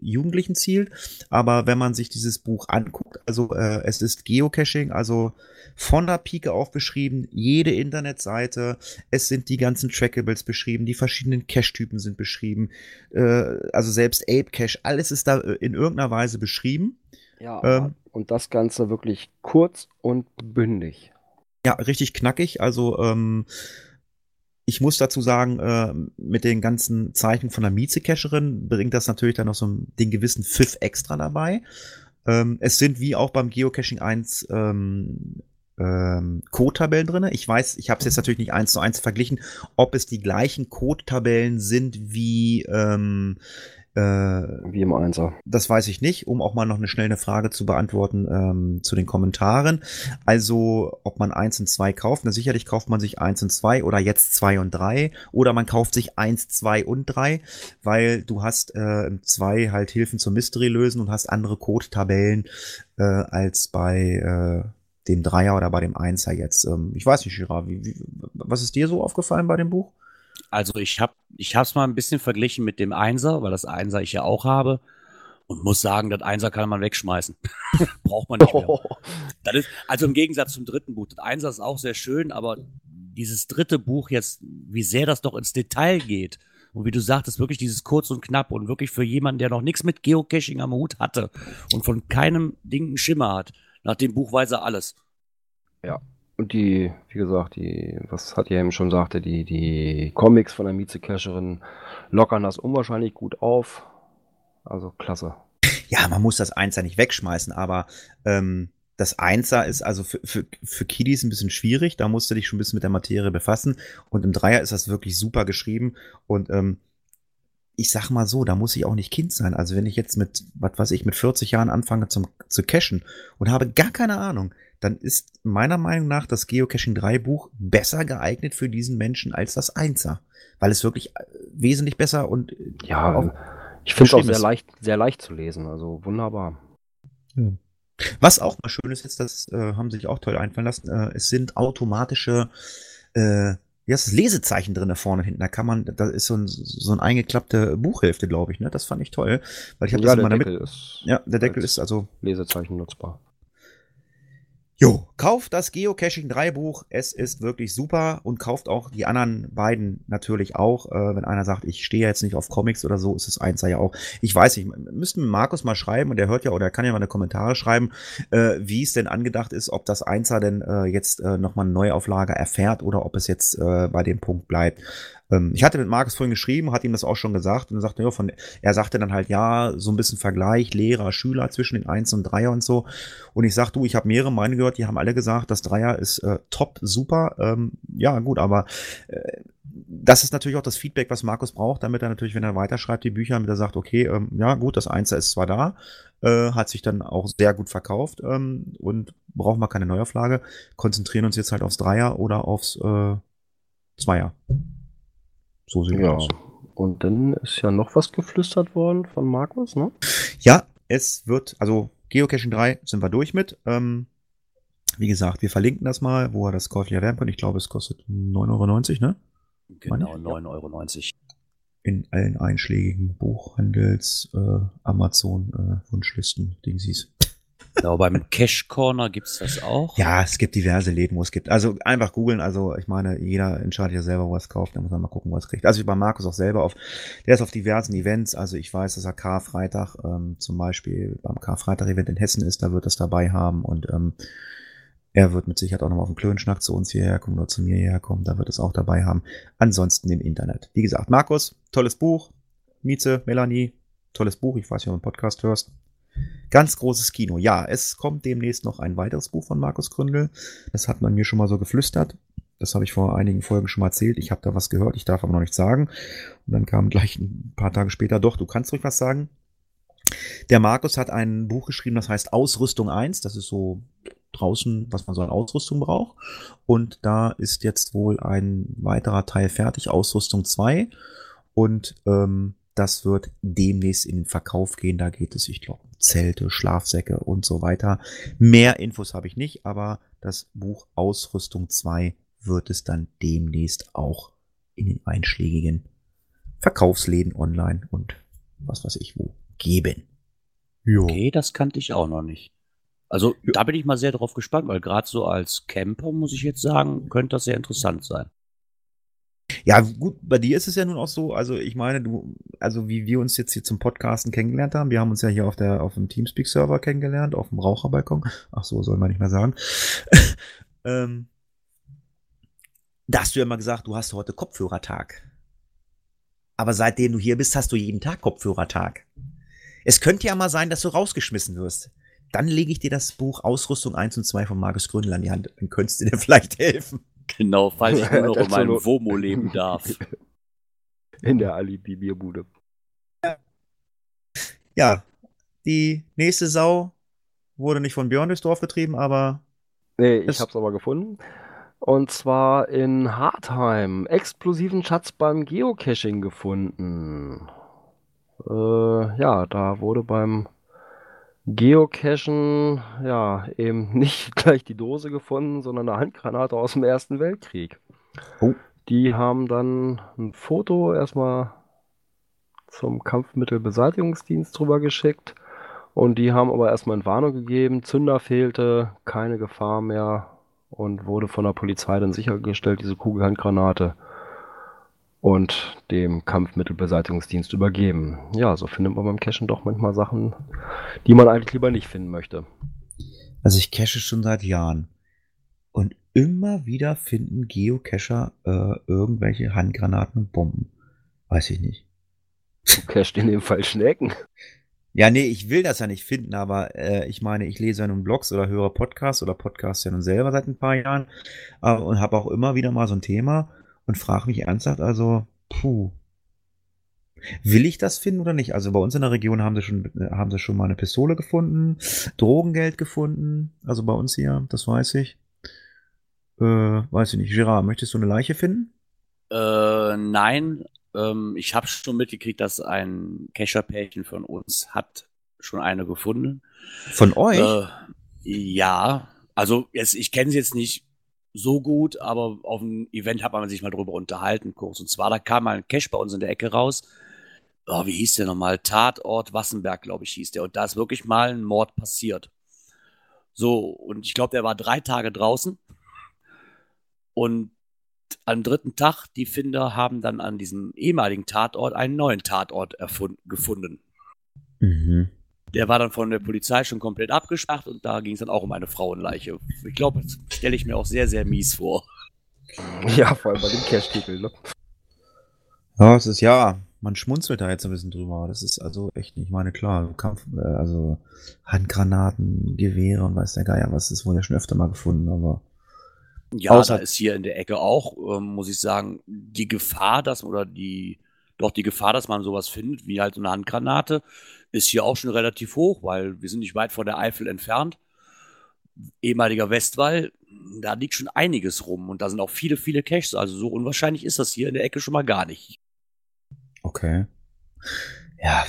Jugendlichen zielt. Aber wenn man sich dieses Buch anguckt, also äh, es ist Geocaching, also von der Pike auf beschrieben, jede Internetseite, es sind die ganzen Trackables beschrieben, die verschiedenen Cache-Typen sind beschrieben, äh, also selbst Ape Cache, alles ist da äh, in irgendeiner Weise beschrieben. Ja, ähm, und das Ganze wirklich kurz und bündig. Ja, richtig knackig. Also ähm, ich muss dazu sagen, äh, mit den ganzen Zeichen von der Mieze-Cacherin bringt das natürlich dann noch so den gewissen Pfiff extra dabei. Ähm, es sind wie auch beim Geocaching 1 ähm, ähm, Code-Tabellen drin. Ich weiß, ich habe es jetzt natürlich nicht eins zu eins verglichen, ob es die gleichen Code-Tabellen sind wie ähm, äh, Wie im Einser. Das weiß ich nicht, um auch mal noch eine schnelle Frage zu beantworten ähm, zu den Kommentaren. Also, ob man eins und zwei kauft. Na, sicherlich kauft man sich eins und zwei oder jetzt zwei und drei. Oder man kauft sich eins, zwei und drei, weil du hast äh, zwei halt Hilfen zum Mystery lösen und hast andere Code-Tabellen äh, als bei äh, dem Dreier oder bei dem Einser jetzt. Ähm, ich weiß nicht, Girard, wie, wie, was ist dir so aufgefallen bei dem Buch? Also ich habe ich hab's mal ein bisschen verglichen mit dem Einser, weil das Einser ich ja auch habe und muss sagen, das Einser kann man wegschmeißen. Braucht man nicht mehr. Das ist, also im Gegensatz zum dritten Buch. Das Einser ist auch sehr schön, aber dieses dritte Buch jetzt, wie sehr das doch ins Detail geht. Und wie du sagtest, wirklich dieses kurz und knapp und wirklich für jemanden, der noch nichts mit Geocaching am Hut hatte und von keinem Ding einen Schimmer hat. Nach dem Buch weiß er alles. Ja, und die, wie gesagt, die, was hat ja eben schon sagte, die, die Comics von der Mieze-Cacherin lockern das unwahrscheinlich gut auf. Also klasse. Ja, man muss das Einser nicht wegschmeißen, aber ähm, das Einser ist also für, für, für Kiddies ein bisschen schwierig. Da musst du dich schon ein bisschen mit der Materie befassen. Und im Dreier ist das wirklich super geschrieben. Und ähm, ich sag mal so, da muss ich auch nicht Kind sein. Also wenn ich jetzt mit, was weiß ich, mit 40 Jahren anfange zum, zu cashen und habe gar keine Ahnung, dann ist meiner Meinung nach das Geocaching 3 Buch besser geeignet für diesen Menschen als das 1er. Weil es wirklich äh, wesentlich besser und äh, ja, auch ich finde es auch sehr leicht, sehr leicht zu lesen. Also wunderbar. Ja. Was auch mal schön ist jetzt, das äh, haben sie sich auch toll einfallen lassen, äh, es sind automatische äh, heißt das, Lesezeichen drin vorne und hinten. Da kann man, da ist so ein, so ein eingeklappte Buchhälfte, glaube ich, ne? Das fand ich toll. Weil ich habe ja, das immer damit. Ist ja, der Deckel ist also. Lesezeichen nutzbar. Jo, kauft das Geocaching 3 Buch. Es ist wirklich super und kauft auch die anderen beiden natürlich auch. Äh, wenn einer sagt, ich stehe jetzt nicht auf Comics oder so, ist es eins ja auch. Ich weiß nicht, müssten Markus mal schreiben und der hört ja oder kann ja mal eine Kommentare schreiben, äh, wie es denn angedacht ist, ob das Einser denn äh, jetzt äh, nochmal eine Neuauflage erfährt oder ob es jetzt äh, bei dem Punkt bleibt. Ähm, ich hatte mit Markus vorhin geschrieben, hat ihm das auch schon gesagt und er sagte, ja, von, er sagte dann halt, ja, so ein bisschen Vergleich, Lehrer, Schüler zwischen den 1 und Dreier und so. Und ich sag, du, ich habe mehrere Meinungen gehört, die haben alle gesagt, das Dreier ist äh, top, super. Ähm, ja, gut, aber äh, das ist natürlich auch das Feedback, was Markus braucht, damit er natürlich, wenn er weiterschreibt, die Bücher, damit er sagt, okay, ähm, ja gut, das Einser ist zwar da, äh, hat sich dann auch sehr gut verkauft ähm, und brauchen wir keine Neuauflage, konzentrieren uns jetzt halt aufs Dreier oder aufs äh, Zweier. So sieht ja. aus. Und dann ist ja noch was geflüstert worden von Markus, ne? Ja, es wird, also Geocaching 3 sind wir durch mit. Ähm, wie gesagt, wir verlinken das mal, wo er das käuflich erwerben kann. Ich glaube, es kostet 9,90 Euro, ne? Genau, 9,90 Euro. In allen einschlägigen Buchhandels, äh, Amazon, äh, Wunschlisten, Dingsies. Genau, beim Cash Corner gibt's das auch. Ja, es gibt diverse Läden, wo es gibt. Also einfach googeln. Also ich meine, jeder entscheidet ja selber, wo er es kauft. Da muss man mal gucken, wo er es kriegt. Also ich bei Markus auch selber auf. Der ist auf diversen Events. Also ich weiß, dass er Karfreitag ähm, zum Beispiel beim Karfreitag-Event in Hessen ist. Da wird das dabei haben und ähm, er wird mit Sicherheit auch nochmal auf den Klönschnack zu uns hierher kommen oder zu mir hierher kommen. Da wird es auch dabei haben. Ansonsten im Internet. Wie gesagt, Markus, tolles Buch. Mieze, Melanie, tolles Buch. Ich weiß nicht, ob du einen Podcast hörst. Ganz großes Kino. Ja, es kommt demnächst noch ein weiteres Buch von Markus Gründel. Das hat man mir schon mal so geflüstert. Das habe ich vor einigen Folgen schon mal erzählt. Ich habe da was gehört, ich darf aber noch nichts sagen. Und dann kam gleich ein paar Tage später, doch, du kannst ruhig was sagen. Der Markus hat ein Buch geschrieben, das heißt Ausrüstung 1. Das ist so draußen, was man so an Ausrüstung braucht. Und da ist jetzt wohl ein weiterer Teil fertig, Ausrüstung 2. Und ähm, das wird demnächst in den Verkauf gehen. Da geht es, ich glaube, Zelte, Schlafsäcke und so weiter. Mehr Infos habe ich nicht, aber das Buch Ausrüstung 2 wird es dann demnächst auch in den einschlägigen Verkaufsläden online und was weiß ich wo geben. Jo. Okay, das kannte ich auch noch nicht. Also da bin ich mal sehr drauf gespannt, weil gerade so als Camper, muss ich jetzt sagen, könnte das sehr interessant sein. Ja, gut, bei dir ist es ja nun auch so, also ich meine, du, also wie wir uns jetzt hier zum Podcasten kennengelernt haben, wir haben uns ja hier auf der, auf dem Teamspeak-Server kennengelernt, auf dem Raucherbalkon. Ach so, soll man nicht mehr sagen. ähm, da hast du ja mal gesagt, du hast heute Kopfhörertag. Aber seitdem du hier bist, hast du jeden Tag Kopfhörertag. Es könnte ja mal sein, dass du rausgeschmissen wirst. Dann lege ich dir das Buch Ausrüstung 1 und 2 von Markus Gründel an die Hand. Dann könntest du dir vielleicht helfen. Genau, falls ich nur noch in meinem Womo leben darf. In der Alibi-Bierbude. Ja, die nächste Sau wurde nicht von Björn durchs Dorf getrieben, aber. Nee, ich hab's aber gefunden. Und zwar in Hartheim. Explosiven Schatz beim Geocaching gefunden. Äh, ja, da wurde beim Geocachen ja eben nicht gleich die Dose gefunden, sondern eine Handgranate aus dem Ersten Weltkrieg. Oh. Die haben dann ein Foto erstmal zum Kampfmittelbeseitigungsdienst drüber geschickt und die haben aber erstmal eine Warnung gegeben, Zünder fehlte, keine Gefahr mehr und wurde von der Polizei dann sichergestellt, diese Kugelhandgranate und dem Kampfmittelbeseitigungsdienst übergeben. Ja, so findet man beim Cachen doch manchmal Sachen, die man eigentlich lieber nicht finden möchte. Also ich cache schon seit Jahren. Und immer wieder finden Geocacher äh, irgendwelche Handgranaten und Bomben. Weiß ich nicht. Du cachst in dem Fall Schnecken. Ja, nee, ich will das ja nicht finden, aber äh, ich meine, ich lese ja nun Blogs oder höre Podcasts oder Podcasts ja nun selber seit ein paar Jahren äh, und habe auch immer wieder mal so ein Thema und frage mich ernsthaft, also, puh, will ich das finden oder nicht? Also bei uns in der Region haben sie schon, haben sie schon mal eine Pistole gefunden, Drogengeld gefunden, also bei uns hier, das weiß ich. Äh, weiß ich nicht. Gerard, möchtest du eine Leiche finden? Äh, nein, ähm, ich habe schon mitgekriegt, dass ein Kescherpärchen von uns hat schon eine gefunden. Von euch? Äh, ja, also jetzt, ich kenne sie jetzt nicht so gut, aber auf dem Event hat man sich mal drüber unterhalten, kurz. Und zwar, da kam mal ein Cash bei uns in der Ecke raus. Oh, wie hieß der nochmal? Tatort Wassenberg, glaube ich, hieß der. Und da ist wirklich mal ein Mord passiert. So, und ich glaube, der war drei Tage draußen. Und am dritten Tag, die Finder haben dann an diesem ehemaligen Tatort einen neuen Tatort gefunden. Mhm. Der war dann von der Polizei schon komplett abgesperrt und da ging es dann auch um eine Frauenleiche. Ich glaube, das stelle ich mir auch sehr, sehr mies vor. Ja, vor allem bei dem Cash-Titel, ne? Ja, es ist ja, man schmunzelt da jetzt ein bisschen drüber. Das ist also echt nicht meine klar. Kampf, äh, also Handgranaten, Gewehre und weiß der Geier was, ist wohl ja schon öfter mal gefunden, aber. Ja, Außer da ist hier in der Ecke auch, ähm, muss ich sagen, die Gefahr, dass, oder die, doch die Gefahr, dass man sowas findet, wie halt so eine Handgranate, ist hier auch schon relativ hoch, weil wir sind nicht weit von der Eifel entfernt. Ehemaliger Westwall, da liegt schon einiges rum und da sind auch viele, viele Caches. Also so unwahrscheinlich ist das hier in der Ecke schon mal gar nicht. Okay. Ja.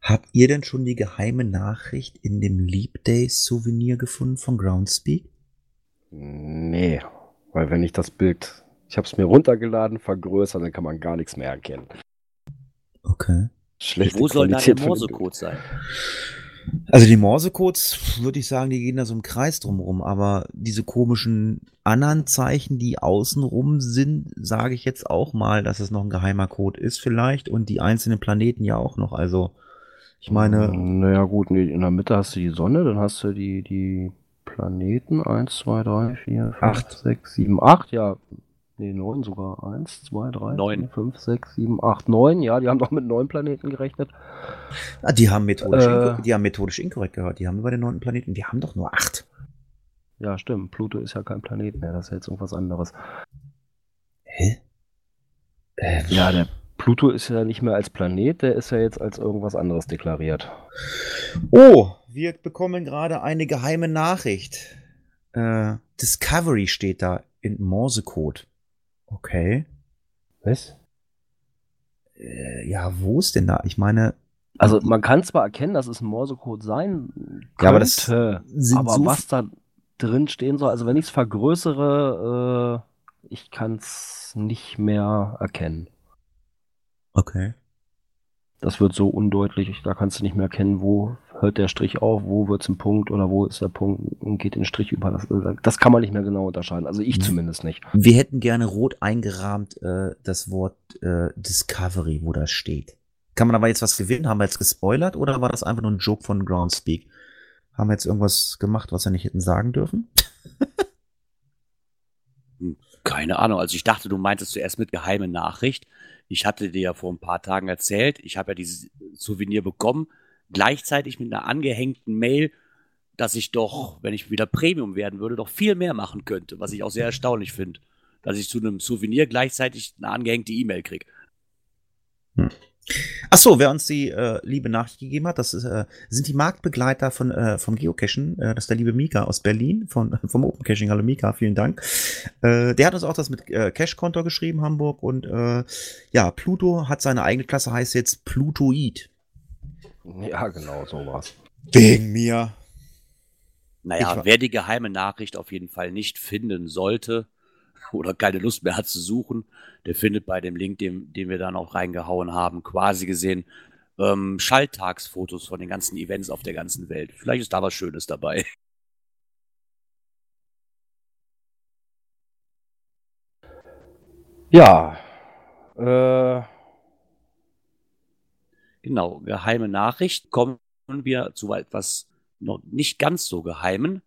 Habt ihr denn schon die geheime Nachricht in dem Leap Days Souvenir gefunden von Groundspeak? Nee, weil wenn ich das Bild, ich habe es mir runtergeladen, vergrößert, dann kann man gar nichts mehr erkennen. Okay. Schlechte Wo soll da der Morsecode sein? Also die Morsecodes, würde ich sagen, die gehen da so im Kreis drumherum, aber diese komischen anderen Zeichen, die außenrum sind, sage ich jetzt auch mal, dass es noch ein geheimer Code ist vielleicht und die einzelnen Planeten ja auch noch. Also ich meine. Naja gut, in der Mitte hast du die Sonne, dann hast du die, die Planeten. 1, 2, 3, 4, 5, 6, 7, 8. Ja, nee, 9 sogar. 1, 2, 3, 9. 4, 5, 6, 7, 8, 9. Ja, die haben doch mit 9 Planeten gerechnet. Ah, die, haben methodisch äh, die haben methodisch inkorrekt gehört. Die haben über den 9. Planeten, die haben doch nur 8. Ja, stimmt. Pluto ist ja kein Planet mehr. Das ist jetzt irgendwas anderes. Hä? Äh, ja, der Pluto ist ja nicht mehr als Planet, der ist ja jetzt als irgendwas anderes deklariert. Oh, wir bekommen gerade eine geheime Nachricht. Äh, Discovery steht da in Morsecode. Okay. Was? Äh, ja, wo ist denn da? Ich meine. Also man kann zwar erkennen, dass es ein Morsecode sein könnte, Ja, aber das aber sind so was da drin stehen soll, also wenn ich es vergrößere, äh, ich kann es nicht mehr erkennen. Okay. Das wird so undeutlich, da kannst du nicht mehr erkennen, wo hört der Strich auf, wo wird es ein Punkt oder wo ist der Punkt und geht den Strich über. Das, das kann man nicht mehr genau unterscheiden. Also ich Mhm. zumindest nicht. Wir hätten gerne rot eingerahmt äh, das Wort äh, Discovery, wo das steht. Kann man aber jetzt was gewinnen? Haben wir jetzt gespoilert oder war das einfach nur ein Joke von Groundspeak? Haben wir jetzt irgendwas gemacht, was wir nicht hätten sagen dürfen? Keine Ahnung. Also ich dachte, du meintest zuerst mit geheime Nachricht. Ich hatte dir ja vor ein paar Tagen erzählt, ich habe ja dieses Souvenir bekommen, gleichzeitig mit einer angehängten Mail, dass ich doch, wenn ich wieder Premium werden würde, doch viel mehr machen könnte, was ich auch sehr erstaunlich finde. Dass ich zu einem Souvenir gleichzeitig eine angehängte E-Mail kriege. Ach so, wer uns die äh, liebe Nachricht gegeben hat, das ist, äh, sind die Marktbegleiter von äh, vom Geocachen. Äh, das ist der liebe Mika aus Berlin von vom Open Caching. Hallo Mika, vielen Dank. Äh, der hat uns auch das mit äh, Cache-Konto geschrieben, Hamburg und äh, ja, Pluto hat seine eigene Klasse, heißt jetzt Plutoid. Ja, genau, so war's. Wegen mir. Naja, war- wer die geheime Nachricht auf jeden Fall nicht finden sollte oder keine Lust mehr hat zu suchen, der findet bei dem Link, den, den wir da noch reingehauen haben, quasi gesehen, ähm, Schalltagsfotos von den ganzen Events auf der ganzen Welt. Vielleicht ist da was Schönes dabei. Ja, äh, Genau, geheime Nachricht. Kommen wir zu etwas noch nicht ganz so geheimen.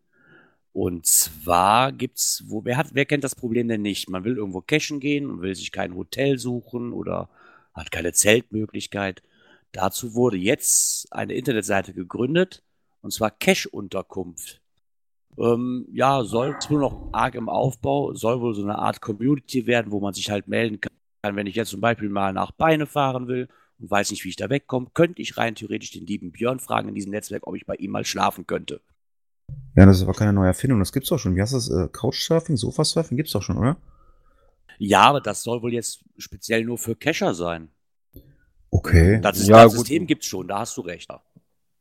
Und zwar gibt's, wo, wer hat, wer kennt das Problem denn nicht? Man will irgendwo cashen gehen und will sich kein Hotel suchen oder hat keine Zeltmöglichkeit. Dazu wurde jetzt eine Internetseite gegründet, und zwar Cash-Unterkunft. Ähm, ja, soll nur noch arg im Aufbau, soll wohl so eine Art Community werden, wo man sich halt melden kann, wenn ich jetzt zum Beispiel mal nach Beine fahren will und weiß nicht, wie ich da wegkomme, könnte ich rein theoretisch den lieben Björn fragen in diesem Netzwerk, ob ich bei ihm mal schlafen könnte. Ja, das ist aber keine neue Erfindung. Das gibt's doch schon. Wie heißt das? Äh, Couchsurfing, Sofasurfing gibt's doch schon, oder? Ja, aber das soll wohl jetzt speziell nur für Cacher sein. Okay. Das, ist, Ja, das. System gibt's schon, da hast du recht.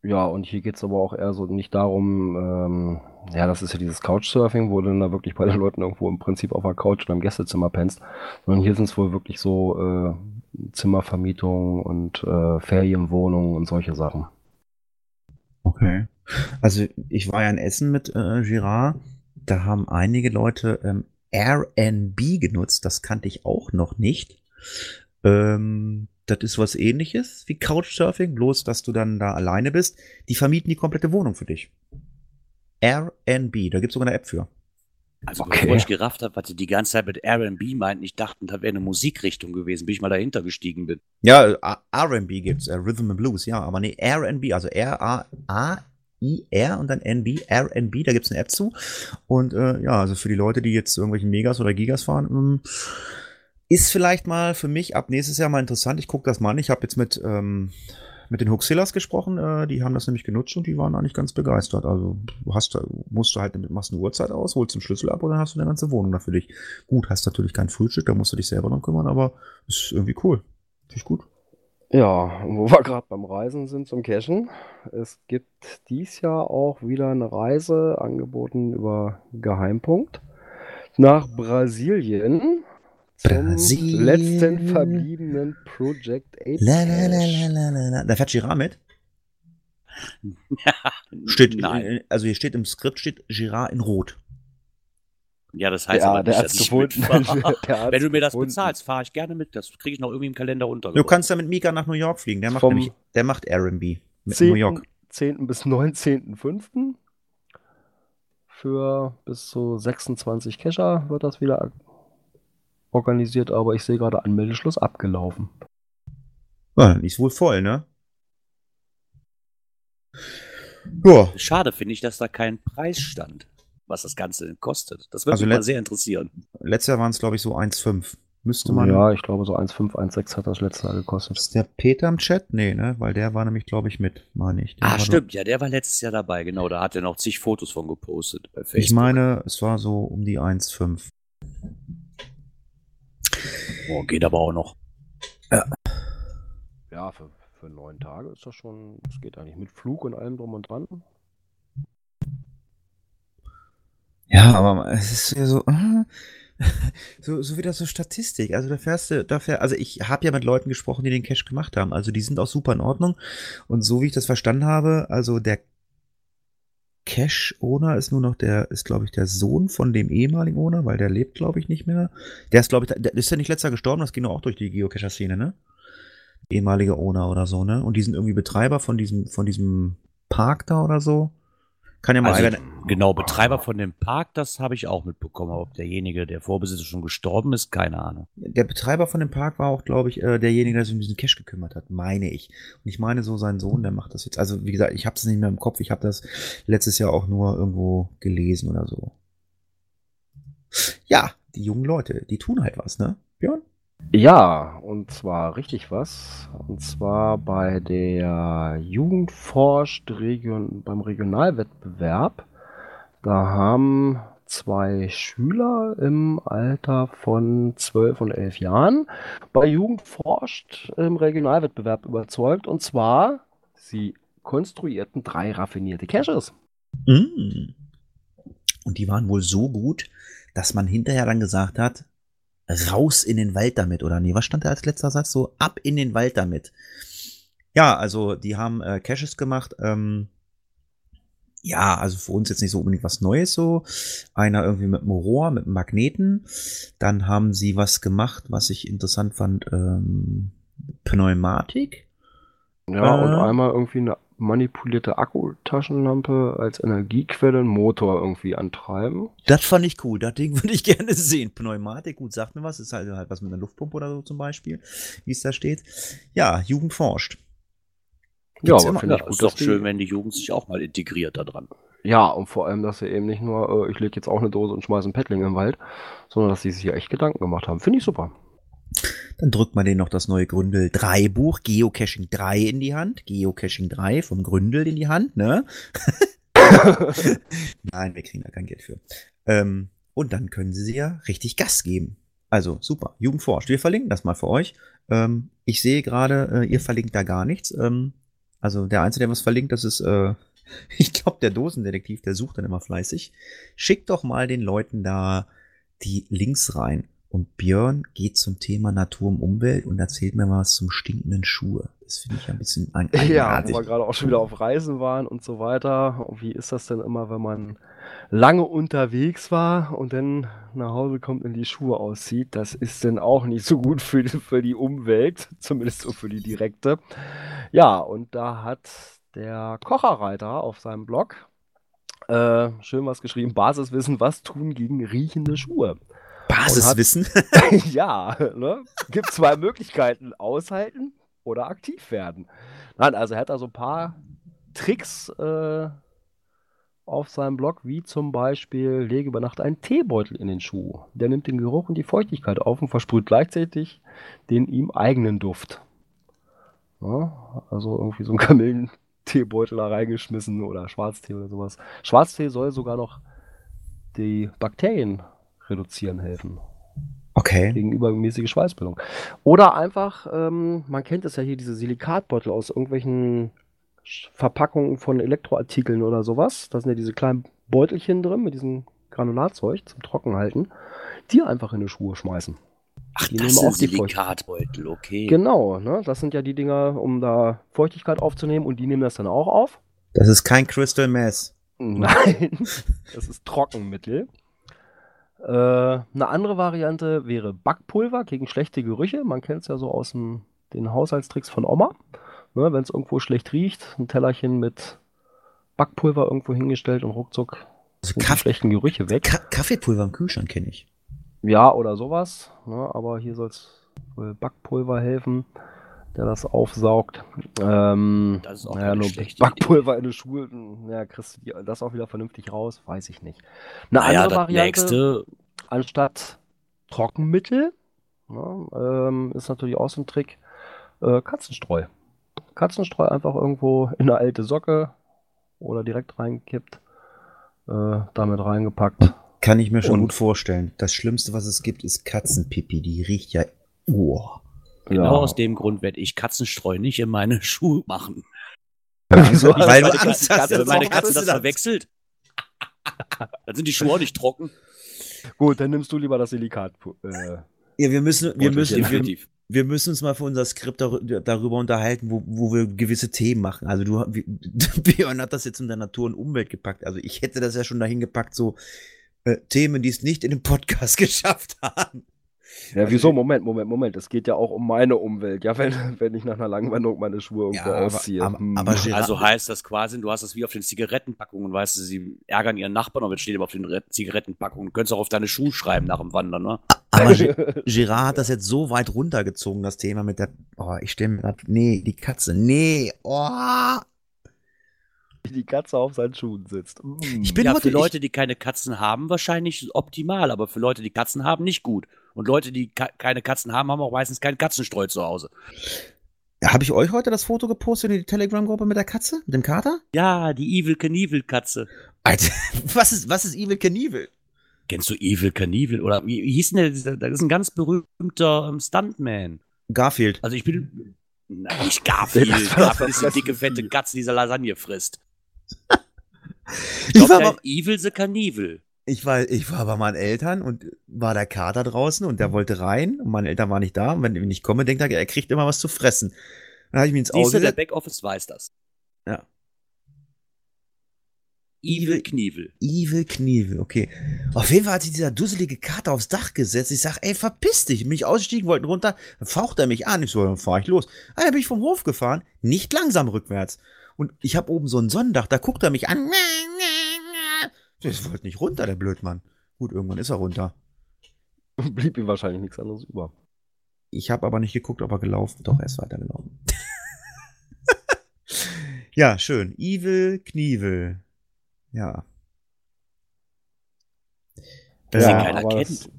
ja, und hier geht's aber auch eher so nicht darum, ähm, ja, das ist ja dieses Couchsurfing, wo du dann da wirklich bei den Leuten irgendwo im Prinzip auf der Couch oder im Gästezimmer pennst, sondern hier sind es wohl wirklich so äh, Zimmervermietung und äh, Ferienwohnungen und solche Sachen. Okay. Also ich war ja in Essen mit äh, Girard. Da haben einige Leute ähm, Airbnb genutzt. Das kannte ich auch noch nicht. Ähm, das ist was ähnliches wie Couchsurfing, bloß dass du dann da alleine bist. Die vermieten die komplette Wohnung für dich. Airbnb, da gibt's sogar eine App für. Also Okay. bevor ich gerafft habe, was sie die ganze Zeit mit Airbnb meinten, ich dachte, da wäre eine Musikrichtung gewesen, bis ich mal dahinter gestiegen bin. Ja, R&B gibt's, äh, Rhythm and Blues, ja, aber nee, R&B, also R-A-A-I-R und dann N-B, R&B, da gibt's eine App zu. Und äh, ja, also für die Leute, die jetzt irgendwelche Megas oder Gigas fahren, ähm, ist vielleicht mal für mich ab nächstes Jahr mal interessant. Ich gucke das mal an. Ich habe jetzt mit, ähm, mit den Huxillas gesprochen, äh, die haben das nämlich genutzt und die waren eigentlich ganz begeistert. Also hast, musst du halt, machst eine Uhrzeit aus, holst den Schlüssel ab und dann hast du eine ganze Wohnung da für dich. Gut, hast natürlich kein Frühstück, da musst du dich selber drum kümmern, aber ist irgendwie cool. Finde ich gut. Ja, wo wir gerade beim Reisen sind zum Cashen. Es gibt dies Jahr auch wieder eine Reise angeboten über Geheimpunkt nach Brasilien Brasilien. letzten verbliebenen Project 8 La, la, la, la, Cache. la, la, la. Da fährt Girard mit? Steht, Nein. also hier steht im Skript steht Girard in Rot. Ja, das heißt Ja, aber der nicht, hat's dass ich gefunden. Der Wenn du mir das gefunden. bezahlst, fahre ich gerne mit. Das kriege ich noch irgendwie im Kalender Du untergebracht. kannst ja mit Mika nach New York fliegen. Der macht nämlich, der macht R&B mit 10. New York. 10. bis 19.05. Für bis zu 26 Cacher wird das wieder organisiert, aber ich sehe gerade Anmeldeschluss abgelaufen. Ja, die ist wohl voll, ne? Ja, Schade finde ich, dass da kein Preis stand, was das Ganze denn kostet. Das würde Also mich mal sehr interessieren. letztes Jahr waren es glaube ich so 1,5. Müsste man. Ja, ich glaube so 1,5, 1,6 hat das letzte Mal gekostet. Ist der Peter im Chat? Nee, ne? Weil der war nämlich, glaube ich, mit, meine ich. Der Ah, stimmt, ja, der war letztes Jahr dabei, genau. Da hat er noch zig Fotos von gepostet bei Facebook. ich meine, es war so um die 1,5. Oh, geht aber auch noch. Ja, für, für neun Tage ist das schon, das geht eigentlich mit Flug und allem drum und dran. Ja, aber es ist ja so, so, so wieder so Statistik. Also da fährst du, da fähr, also ich habe ja mit Leuten gesprochen, die den Cash gemacht haben. Also die sind auch super in Ordnung. Und so wie ich das verstanden habe, also der Cash-Owner ist nur noch der, ist glaube ich der Sohn von dem ehemaligen Owner, weil der lebt glaube ich nicht mehr. Der ist glaube ich, der ist ja nicht letzter gestorben, das ging auch durch die Geocacher-Szene, ne? Ehemalige Owner oder so, ne? Und die sind irgendwie Betreiber von diesem, von diesem Park da oder so. Kann ja mal Also, genau, Betreiber von dem Park, das habe ich auch mitbekommen. Ob derjenige, der Vorbesitzer schon gestorben ist, keine Ahnung. Der Betreiber von dem Park war auch, glaube ich, äh, derjenige, der sich um diesen Cash gekümmert hat, meine ich. Und ich meine so, sein Sohn, der macht das jetzt. Also wie gesagt, ich habe es nicht mehr im Kopf. Ich habe das letztes Jahr auch nur irgendwo gelesen oder so. Ja, die jungen Leute, die tun halt was, ne? Ja, und zwar richtig was. Und zwar bei der Jugendforscht Region, beim Regionalwettbewerb. Da haben zwei Schüler im Alter von 12 und 11 Jahren bei Jugendforscht im Regionalwettbewerb überzeugt. Und zwar, sie konstruierten drei raffinierte Caches. Mm. Und die waren wohl so gut, dass man hinterher dann gesagt hat, raus in den Wald damit, oder nee, was stand da als letzter Satz? So, ab in den Wald damit. Ja, also die haben äh, Caches gemacht, ähm, ja, also für uns jetzt nicht so unbedingt was Neues so. Einer irgendwie mit einem Rohr, mit einem Magneten. Dann haben sie was gemacht, was ich interessant fand, ähm, Pneumatik. Ja, und Äh. einmal irgendwie eine manipulierte Akkutaschenlampe als Energiequelle einen Motor irgendwie antreiben. Das fand ich cool. Das Ding würde ich gerne sehen. Pneumatik, gut, sagt mir was. Ist halt, halt was mit einer Luftpumpe oder so zum Beispiel, wie es da steht. Ja, Jugend forscht. Ja, Gibt's aber immer- finde ich Ja, gut, ist doch schön, wenn die Jugend sich auch mal integriert da dran. Ja, und vor allem, dass sie eben nicht nur, äh, ich lege jetzt auch eine Dose und schmeiße ein Paddling im Wald, sondern dass sie sich hier echt Gedanken gemacht haben. Finde ich super. Dann drückt man denen noch das neue Gründel 3 Buch, Geocaching 3 in die Hand. Geocaching 3 vom Gründel in die Hand, ne? Nein, wir kriegen da kein Geld für. Ähm, und dann können sie ja richtig Gas geben. Also super, Jugend forscht. Wir verlinken das mal für euch. Ähm, ich sehe gerade, äh, ihr verlinkt da gar nichts. Ähm, also der Einzige, der was verlinkt, das ist, äh, ich glaube, der Dosendetektiv, der sucht dann immer fleißig. Schickt doch mal den Leuten da die Links rein. Und Björn geht zum Thema Natur und Umwelt und erzählt mir was zum stinkenden Schuhe. Das finde ich ein bisschen ein Ja, wo wir gerade auch schon wieder auf Reisen waren und so weiter. Und wie ist das denn immer, wenn man lange unterwegs war und dann nach Hause kommt und die Schuhe auszieht? Das ist dann auch nicht so gut für, die- für die Umwelt, zumindest so für die direkte. Ja, und da hat der Kocherreiter auf seinem Blog äh, schön was geschrieben: Basiswissen, was tun gegen riechende Schuhe. Basiswissen. ja, ne? Gibt zwei Möglichkeiten: aushalten oder aktiv werden. Nein, also er hat da so ein paar Tricks äh, auf seinem Blog, wie zum Beispiel: lege über Nacht einen Teebeutel in den Schuh. Der nimmt den Geruch und die Feuchtigkeit auf und versprüht gleichzeitig den ihm eigenen Duft. Ja, also irgendwie so ein Kamillenteebeutel da reingeschmissen oder Schwarztee oder sowas. Schwarztee soll sogar noch die Bakterien reduzieren helfen Okay. gegen übermäßige Schweißbildung. Oder einfach, ähm, man kennt es ja hier, diese Silikatbeutel aus irgendwelchen Verpackungen von Elektroartikeln oder sowas. Da sind ja diese kleinen Beutelchen drin mit diesem Granulatzeug zum Trockenhalten. Die einfach in die Schuhe schmeißen. Ach, Die das nehmen sind auch die Feucht- Silikatbeutel, okay. Genau, ne? Das sind ja die Dinger, um da Feuchtigkeit aufzunehmen und die nehmen das dann auch auf. Das ist kein Crystal Mess. Nein, das ist Trockenmittel. Äh, eine andere Variante wäre Backpulver gegen schlechte Gerüche. Man kennt es ja so aus dem, den Haushaltstricks von Oma. Ne, Wenn es irgendwo schlecht riecht, ein Tellerchen mit Backpulver irgendwo hingestellt und ruckzuck Also sind die schlechten Gerüche weg. Ka Kaffeepulver im Kühlschrank kenne ich. Ja, oder sowas. Ne, aber hier soll es wohl Backpulver helfen, der das aufsaugt. Ähm, Das ist auch naja, nur Backpulver in den Schulen, ja, kriegst du die- das auch wieder vernünftig raus? Weiß ich nicht. Eine Naja, andere das Variante, nächste, anstatt Trockenmittel Ja, ähm, ist natürlich auch so ein Trick. Äh, Katzenstreu. Katzenstreu einfach irgendwo in eine alte Socke oder direkt reingekippt, äh, damit reingepackt. Kann ich mir schon Und- gut vorstellen. Das Schlimmste, was es gibt, ist Katzenpipi. Die riecht ja. Oh. Genau Ja. aus dem Grund werde ich Katzenstreu nicht in meine Schuhe machen. Wieso? Weil Weil du meine Angst Katze, hast, wenn meine Katze das verwechselt. Dann sind die Schuhe auch nicht trocken. Gut, dann nimmst du lieber das Silikat. Äh, Ja, wir müssen, wir müssen, wir, definitiv. wir müssen uns mal für unser Skript dar darüber unterhalten, wo, wo wir gewisse Themen machen. Also du, wie- Björn hat das jetzt in der Natur und Umwelt gepackt. Also ich hätte das ja schon dahin gepackt, so äh, Themen, die es nicht in den Podcast geschafft haben. Ja, Also wieso? Moment, Moment, Moment. Es geht ja auch um meine Umwelt. Ja, wenn, wenn ich nach einer langen Wanderung meine Schuhe irgendwo Ja, aber- ausziehe. aber- Hm. aber Also heißt das quasi, du hast das wie auf den Zigarettenpackungen, weißt du, sie ärgern ihren Nachbarn, aber jetzt steht aber auf den Re- Zigarettenpackungen. Du könntest auch auf deine Schuhe schreiben nach dem Wandern, ne? Aber Gerard hat das jetzt so weit runtergezogen, das Thema mit der. Oh, ich stelle mir grad. Nee, die Katze. Nee. Oh. Wie die Katze auf seinen Schuhen sitzt. Hm. Ich bin ja, heute. für Leute, die keine Katzen haben, wahrscheinlich optimal, aber für Leute, die Katzen haben, nicht gut. Und Leute, die ka keine Katzen haben, haben auch meistens keinen Katzenstreu zu Hause. Habe ich euch heute das Foto gepostet in die Telegram-Gruppe mit der Katze? Mit dem Kater? Ja, die Evil Knievel Katze. Alter, was ist, was ist Evil Knievel? Kennst du Evil Knievel? Oder wie, wie hieß denn der? Das ist ein ganz berühmter ähm, Stuntman. Garfield. Also ich bin. Nein, nicht Garfield. Garfield ist die das dicke, fette. Katze, die diese Lasagne frisst. Ich Ich war, aber, Evil the Knievel. ich, war, ich war bei meinen Eltern und war der Kater draußen und der wollte rein und meine Eltern waren nicht da. Und wenn ich nicht komme, denkt er, er kriegt immer was zu fressen. Dann habe ich mich ins Siehst Auto du, der. Backoffice weiß das. Ja. Evil Knievel. Evil Knievel, okay. Auf jeden Fall hat sich dieser dusselige Kater aufs Dach gesetzt. Ich sag, ey, verpiss dich. Bin ich ausgestiegen, wollten runter. Dann faucht er mich an. Ich so, dann fahr ich los. Ah, dann bin ich vom Hof gefahren. Nicht langsam rückwärts. Und ich habe oben so ein Sonnendach. Da guckt er mich an. Das wollte nicht runter, der Blödmann. Gut, irgendwann ist er runter. Blieb ihm wahrscheinlich nichts anderes über. Ich habe aber nicht geguckt, ob er gelaufen. Doch, er ist weitergelaufen. ja, schön. Evil Knievel. Ja. Den Äh, keiner aber kennt. Das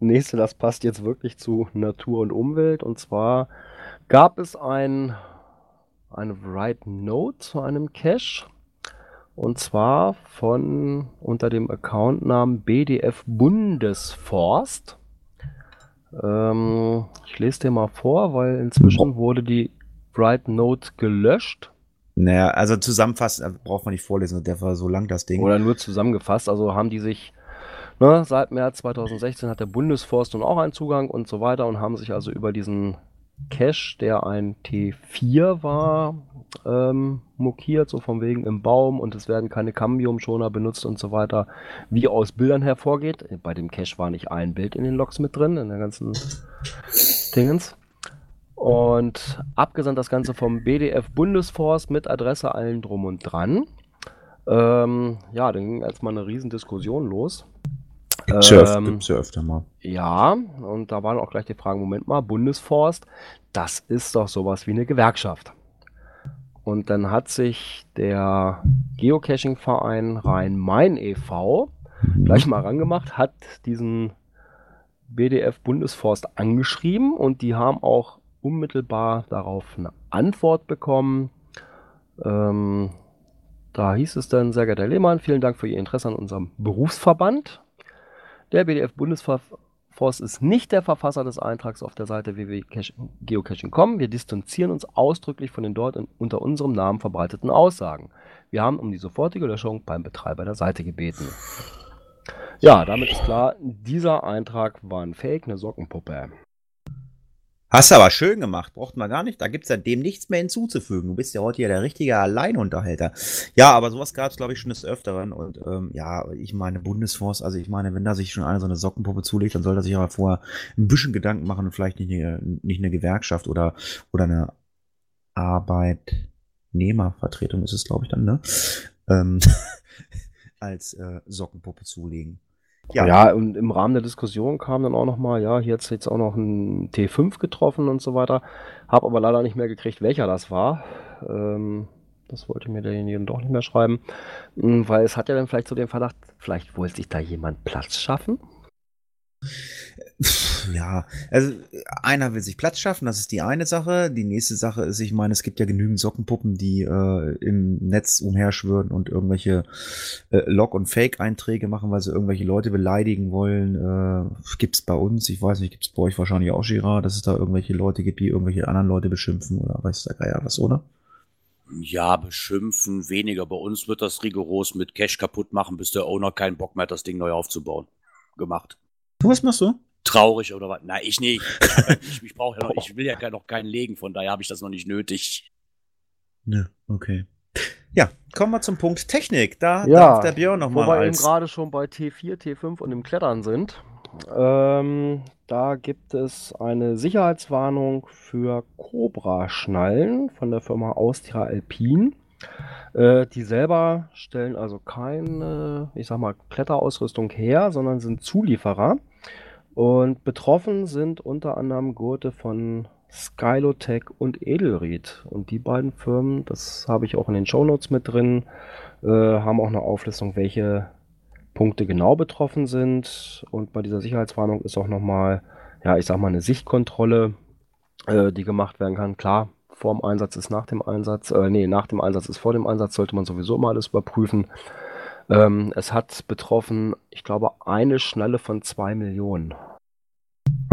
nächste, das passt jetzt wirklich zu Natur und Umwelt. Und zwar gab es ein, eine Write Note zu einem Cache. Und zwar von unter dem Accountnamen BDF Bundesforst. Ähm, ich lese dir mal vor, weil inzwischen wurde die Write Note gelöscht. Naja, also zusammenfassen also braucht man nicht vorlesen, der war so lang das Ding. Oder nur zusammengefasst. Also haben die sich, ne, seit März 2016 hat der Bundesforst nun auch einen Zugang und so weiter und haben sich also über diesen Cache, der ein T4 war, ähm, mokiert, so von wegen im Baum und es werden keine Cambium-Schoner benutzt und so weiter, wie aus Bildern hervorgeht. Bei dem Cache war nicht ein Bild in den Logs mit drin, in der ganzen Dingens. Und abgesandt das Ganze vom BDF Bundesforst mit Adresse allen drum und dran. Ähm, ja, dann ging erstmal eine riesen Diskussion los. Öf Ähm, gibt's ja öfter mal. Ja, und da waren auch gleich die Fragen, Moment mal, Bundesforst, das ist doch sowas wie eine Gewerkschaft. Und dann hat sich der Geocaching-Verein Rhein-Main e.V. gleich mal rangemacht, hat diesen BDF Bundesforst angeschrieben und die haben auch unmittelbar darauf eine Antwort bekommen. Ähm, da hieß es dann, sehr geehrter Herr Lehmann, vielen Dank für Ihr Interesse an unserem Berufsverband. Der BDF Bundesforst ist nicht der Verfasser des Eintrags auf der Seite www.geocaching.com. Wir distanzieren uns ausdrücklich von den dort in, unter unserem Namen verbreiteten Aussagen. Wir haben um die sofortige Löschung beim Betreiber der Seite gebeten. Ja, damit ist klar, dieser Eintrag war ein Fake, eine Sockenpuppe. Hast du aber schön gemacht, braucht man gar nicht. Da gibt's ja dem nichts mehr hinzuzufügen. Du bist ja heute hier der richtige Alleinunterhalter. Ja, aber sowas gab's, glaube ich, schon des Öfteren. Und ähm, ja, ich meine, Bundesforce, also ich meine, wenn da sich schon einer so eine Sockenpuppe zulegt, dann soll er sich aber vorher ein bisschen Gedanken machen und vielleicht nicht eine, nicht eine Gewerkschaft oder, oder eine Arbeitnehmervertretung ist es, glaube ich, dann, ne? Ähm, als äh, Sockenpuppe zulegen. Ja. und im Rahmen der Diskussion kam dann auch nochmal, ja, hier hat jetzt auch noch ein T5 getroffen und so weiter. Hab aber leider nicht mehr gekriegt, welcher das war. Ähm, das wollte mir derjenige doch nicht mehr schreiben. Hm, Weil es hat ja dann vielleicht so den Verdacht, vielleicht wollte sich da jemand Platz schaffen. Ja, also einer will sich Platz schaffen, das ist die eine Sache. Die nächste Sache ist, ich meine, es gibt ja genügend Sockenpuppen, die äh, im Netz umherschwören und irgendwelche äh, Log- und Fake-Einträge machen, weil sie irgendwelche Leute beleidigen wollen. Äh, gibt's bei uns, ich weiß nicht, gibt's bei euch wahrscheinlich auch, Girard, dass es da irgendwelche Leute gibt, die irgendwelche anderen Leute beschimpfen oder weiß der Geier was, oder? Ja, beschimpfen weniger. Bei uns wird das rigoros mit Cash kaputt machen, bis der Owner keinen Bock mehr hat, das Ding neu aufzubauen. Gemacht. Was machst du? Traurig oder was? Nein, ich nicht. Ich, ich, brauche ja noch, ich will ja noch keinen legen, von daher habe ich das noch nicht nötig. Ja, okay. Ja, kommen wir zum Punkt Technik. Da Ja, darf der Björn Wo nochmal wir eben gerade schon bei T4, T5 und dem Klettern sind. Ähm, da gibt es eine Sicherheitswarnung für Cobra-Schnallen von der Firma Austria Alpin. Äh, die selber stellen also keine, ich sag mal, Kletterausrüstung her, sondern sind Zulieferer. Und betroffen sind unter anderem Gurte von Skylotech und Edelried. Und die beiden Firmen, das habe ich auch in den Shownotes mit drin, äh, haben auch eine Auflistung, welche Punkte genau betroffen sind. Und bei dieser Sicherheitswarnung ist auch nochmal, ja, ich sag mal, eine Sichtkontrolle, äh, die gemacht werden kann. Klar, vor dem Einsatz ist nach dem Einsatz, äh, nee, nach dem Einsatz ist vor dem Einsatz, sollte man sowieso immer alles überprüfen. Ähm, es hat betroffen, ich glaube, eine Schnalle von zwei Millionen.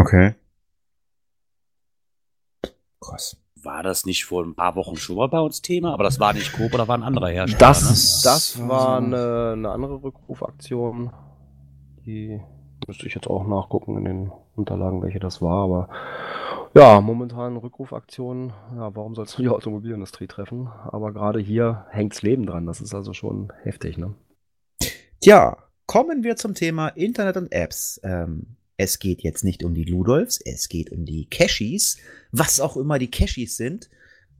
Okay. Krass. War das nicht vor ein paar Wochen schon mal bei uns Thema? Aber das war nicht Coop oder war ein anderer Hersteller. Das, ne? das war eine, eine andere Rückrufaktion. Die müsste ich jetzt auch nachgucken in den Unterlagen, welche das war. Aber ja, momentan Rückrufaktionen. Ja, warum soll es nur die Automobilindustrie treffen? Aber gerade hier hängt's Leben dran. Das ist also schon heftig, ne? Tja, kommen wir zum Thema Internet und Apps. Ähm, es geht jetzt nicht um die Ludolfs, es geht um die Cashies, was auch immer die Cashies sind.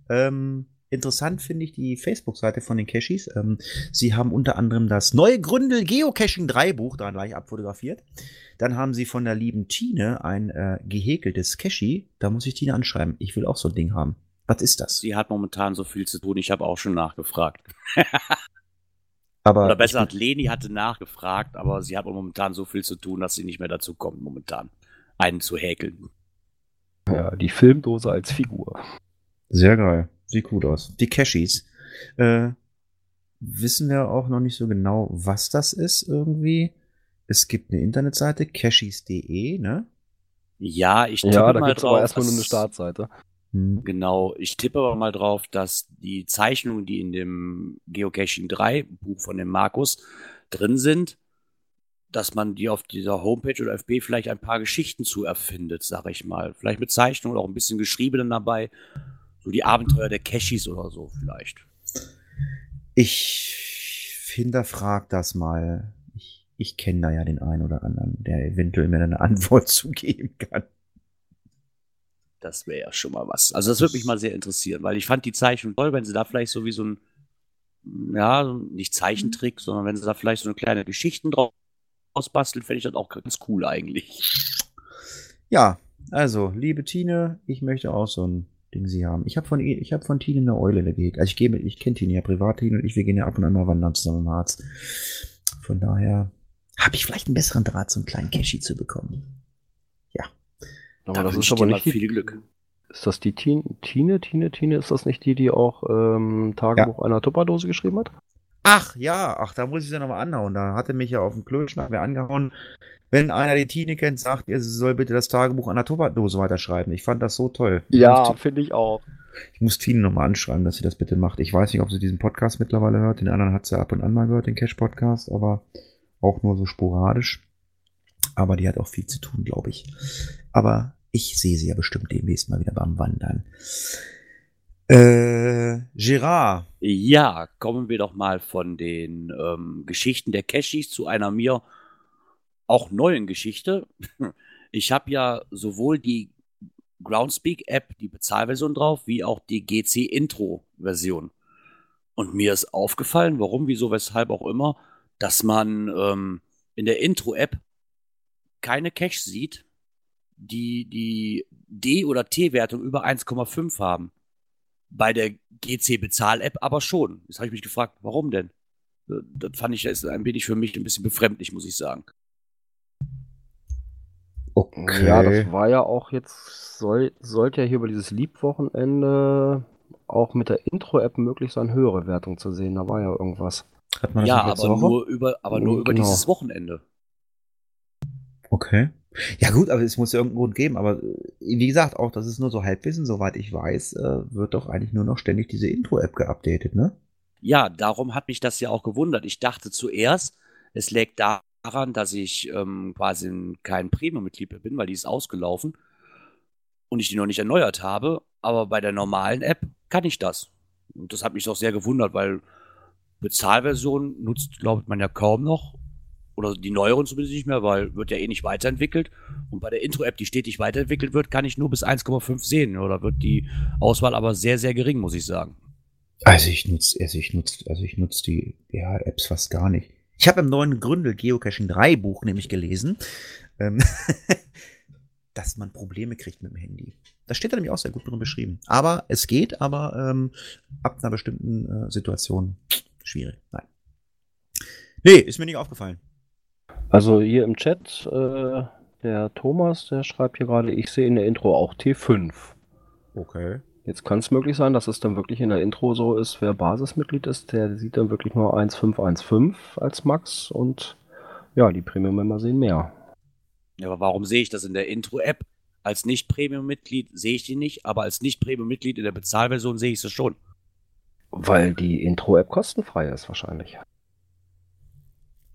Ähm, interessant finde ich die Facebook-Seite von den Cashies. Ähm, sie haben unter anderem das neue Gründel Geocaching 3 Buch da gleich abfotografiert. Dann haben sie von der lieben Tine ein äh, gehäkeltes Cachie. Da muss ich Tine anschreiben. Ich will auch so ein Ding haben. Was ist das? Sie hat momentan so viel zu tun. Ich habe auch schon nachgefragt. Aber Oder besser hat Leni hatte nachgefragt, aber sie hat momentan so viel zu tun, dass sie nicht mehr dazu kommt, momentan einen zu häkeln. Ja, die Filmdose als Figur. Sehr geil. Sieht gut aus. Die Cashies. Äh, wissen wir auch noch nicht so genau, was das ist irgendwie. Es gibt eine Internetseite, cashies.de, ne? Ja, ich tippe Ja, da mal gibt's drauf. aber erstmal nur eine Startseite. Hm. Genau, ich tippe aber mal drauf, dass die Zeichnungen, die in dem Geocaching 3 Buch von dem Markus drin sind, dass man die auf dieser Homepage oder FB vielleicht ein paar Geschichten zu erfindet, sag ich mal. Vielleicht mit Zeichnungen oder auch ein bisschen Geschriebenen dabei. So die Abenteuer der Cashis oder so vielleicht. Ich hinterfrag das mal. Ich, ich kenne da ja den einen oder anderen, der eventuell mir eine Antwort zugeben kann. Das wäre ja schon mal was. Also das würde mich mal sehr interessieren, weil ich fand die Zeichnung toll, wenn sie da vielleicht so wie so ein, ja, nicht Zeichentrick, sondern wenn sie da vielleicht so eine kleine Geschichten draus basteln, fände ich das auch ganz cool eigentlich. Ja, also, liebe Tine, ich möchte auch so ein Ding sie haben. Ich habe von, ich hab von Tine eine Eule gehegt. Also ich gehe mit, ich kenne Tine ja privat, Tine und ich, wir gehen ja ab und an mal wandern zusammen im Harz. Von daher habe ich vielleicht einen besseren Draht, so einen kleinen Cashy zu bekommen. Aber Da das ist aber nicht die, viel Glück. Ist das die Tine, Tine, Tine, Tine? Ist das nicht die, die auch ähm, Tagebuch einer Tupperdose geschrieben hat? Ach ja, ach, da muss ich sie nochmal anhauen. Da hatte mich ja auf dem wer angehauen. Wenn einer die Tine kennt, sagt ihr, sie soll bitte das Tagebuch an der Tupperdose weiterschreiben. Ich fand das so toll. Ich muss, finde ich auch. ich muss Tine nochmal anschreiben, dass sie das bitte macht. Ich weiß nicht, ob sie diesen Podcast mittlerweile hört. Den anderen hat sie ab und an mal gehört, den Cash-Podcast, aber auch nur so sporadisch. Aber die hat auch viel zu tun, glaube ich. Aber ich sehe sie ja bestimmt demnächst mal wieder beim Wandern. Äh, Gerard. Ja, kommen wir doch mal von den ähm, Geschichten der Cashis zu einer mir auch neuen Geschichte. Ich habe ja sowohl die Groundspeak-App, die Bezahlversion drauf, wie auch die GC-Intro-Version. Und mir ist aufgefallen, warum, wieso, weshalb auch immer, dass man ähm, in der Intro-App keine Cache sieht, die die D- oder T-Wertung über 1,5 haben. Bei der GC-Bezahl-App aber schon. Jetzt habe ich mich gefragt, warum denn? Äh, Das fand ich das ist ein wenig für mich ein bisschen befremdlich, muss ich sagen. Okay. Ja, das war ja auch jetzt, soll, sollte ja hier über dieses Liebwochenende auch mit der Intro-App möglich sein, höhere Wertung zu sehen. Da war ja irgendwas. Hat man das Ja, aber nur über, aber nur über Genau. dieses Wochenende. Okay. Ja gut, aber es muss ja irgendeinen Grund geben. Aber äh, wie gesagt, auch das ist nur so Halbwissen. Soweit ich weiß, äh, wird doch eigentlich nur noch ständig diese Intro-App geupdatet, ne? Ja, darum hat mich das ja auch gewundert. Ich dachte zuerst, es lägt daran, dass ich ähm, quasi kein Premium-Mitglied bin, weil die ist ausgelaufen und ich die noch nicht erneuert habe. Aber bei der normalen App kann ich das. Und das hat mich doch sehr gewundert, weil Bezahlversion nutzt, glaubt man ja kaum noch. Oder die neueren zumindest nicht mehr, weil wird ja eh nicht weiterentwickelt. Und bei der Intro-App, die stetig weiterentwickelt wird, kann ich nur bis 1,5 sehen. Oder wird die Auswahl aber sehr, sehr gering, muss ich sagen. Also ich nutze, also ich nutze, also ich nutze die ja, Apps fast gar nicht. Ich habe im neuen Gründel Geocaching 3 Buch nämlich gelesen, ähm, dass man Probleme kriegt mit dem Handy. Das steht da nämlich auch sehr gut drin beschrieben. Aber es geht, aber ähm, ab einer bestimmten äh, Situation schwierig. Nein. Nee, ist mir nicht aufgefallen. Also hier im Chat, äh, der Thomas, der schreibt hier gerade, ich sehe in der Intro auch T5. Okay. Jetzt kann es möglich sein, dass es dann wirklich in der Intro so ist, wer Basismitglied ist, der sieht dann wirklich nur 1515 als Max und ja, die Premium-Member sehen mehr. Ja, aber warum sehe ich das in der Intro-App? Als Nicht-Premium-Mitglied sehe ich die nicht, aber als Nicht-Premium-Mitglied in der Bezahlversion sehe ich sie schon. Weil die Intro-App kostenfrei ist wahrscheinlich.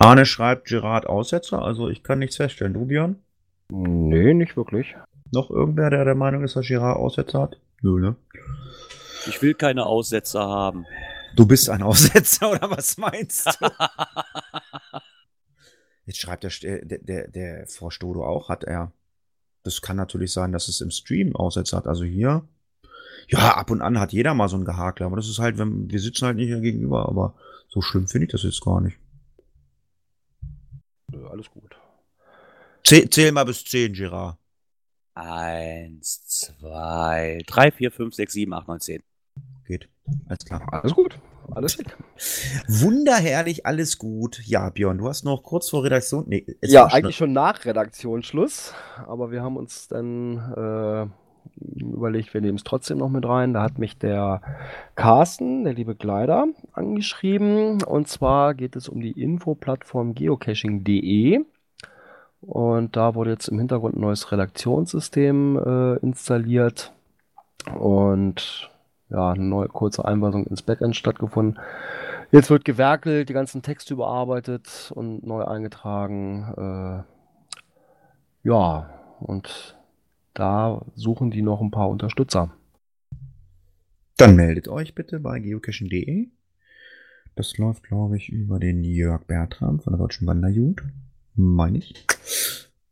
Arne schreibt Gerard Aussetzer, also ich kann nichts feststellen. Du, Björn? Nee, nicht wirklich. Noch irgendwer, der der Meinung ist, dass Gerard Aussetzer hat? Nö, ne? Ich will keine Aussetzer haben. Du bist ein Aussetzer, oder was meinst du? Jetzt schreibt der, St- der, der, der Frau Stodo auch, hat er. Das kann natürlich sein, dass es im Stream Aussetzer hat. Also hier. Ja, ab und an hat jeder mal so ein Gehakler, aber das ist halt, wenn, wir sitzen halt nicht hier gegenüber, aber so schlimm finde ich das jetzt gar nicht. Nö, alles gut. Zähl, zähl mal bis 10, Gerard. Eins, zwei, drei, vier, fünf, sechs, sieben, acht, neun, zehn. Geht. Alles klar. Alles gut. Alles schick. Wunderherrlich, alles gut. Ja, Björn, du hast noch kurz vor Redaktion. Nee, Ja, schon- eigentlich schon nach Redaktionsschluss, aber wir haben uns dann äh, überlegt, wir nehmen es trotzdem noch mit rein. Da hat mich der Carsten, der liebe Kleider, angeschrieben. Und zwar geht es um die Infoplattform geocaching.de. Und da wurde jetzt im Hintergrund ein neues Redaktionssystem äh, installiert. Und ja, eine neue kurze Einweisung ins Backend stattgefunden. Jetzt wird gewerkelt, die ganzen Texte überarbeitet und neu eingetragen. Äh, ja, und da suchen die noch ein paar Unterstützer. Dann meldet euch bitte bei geocaching.de. Das läuft, glaube ich, über den Jörg Bertram von der Deutschen Wanderjugend. Meine ich.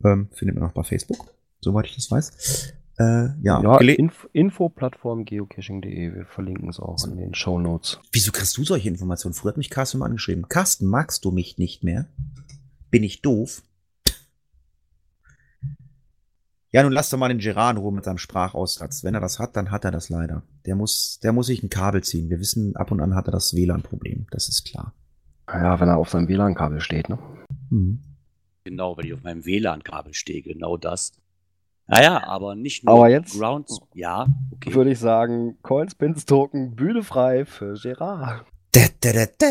Ähm, findet man auch bei Facebook, soweit ich das weiß. Äh, ja, Ja, Inf Infoplattform geocaching.de. Wir verlinken es auch in den Show Notes. Wieso kriegst du solche Informationen? Früher hat mich Carsten mal angeschrieben. Carsten, magst du mich nicht mehr? Bin ich doof? Ja, nun lass doch mal den Gerard in Ruhe mit seinem Sprachaussatz. Wenn er das hat, dann hat er das leider. Der muss, der muss sich ein Kabel ziehen. Wir wissen, ab und an hat er das WLAN-Problem. Das ist klar. Ja, wenn er auf seinem WLAN-Kabel steht, ne? Mhm. Genau, wenn ich auf meinem WLAN-Kabel stehe, genau das. Naja, aber nicht nur Aber jetzt- Grounds. Ja, okay. Würde ich sagen, Coins, Pins, Token, Bühne frei für Gerard. Da, da, da, da.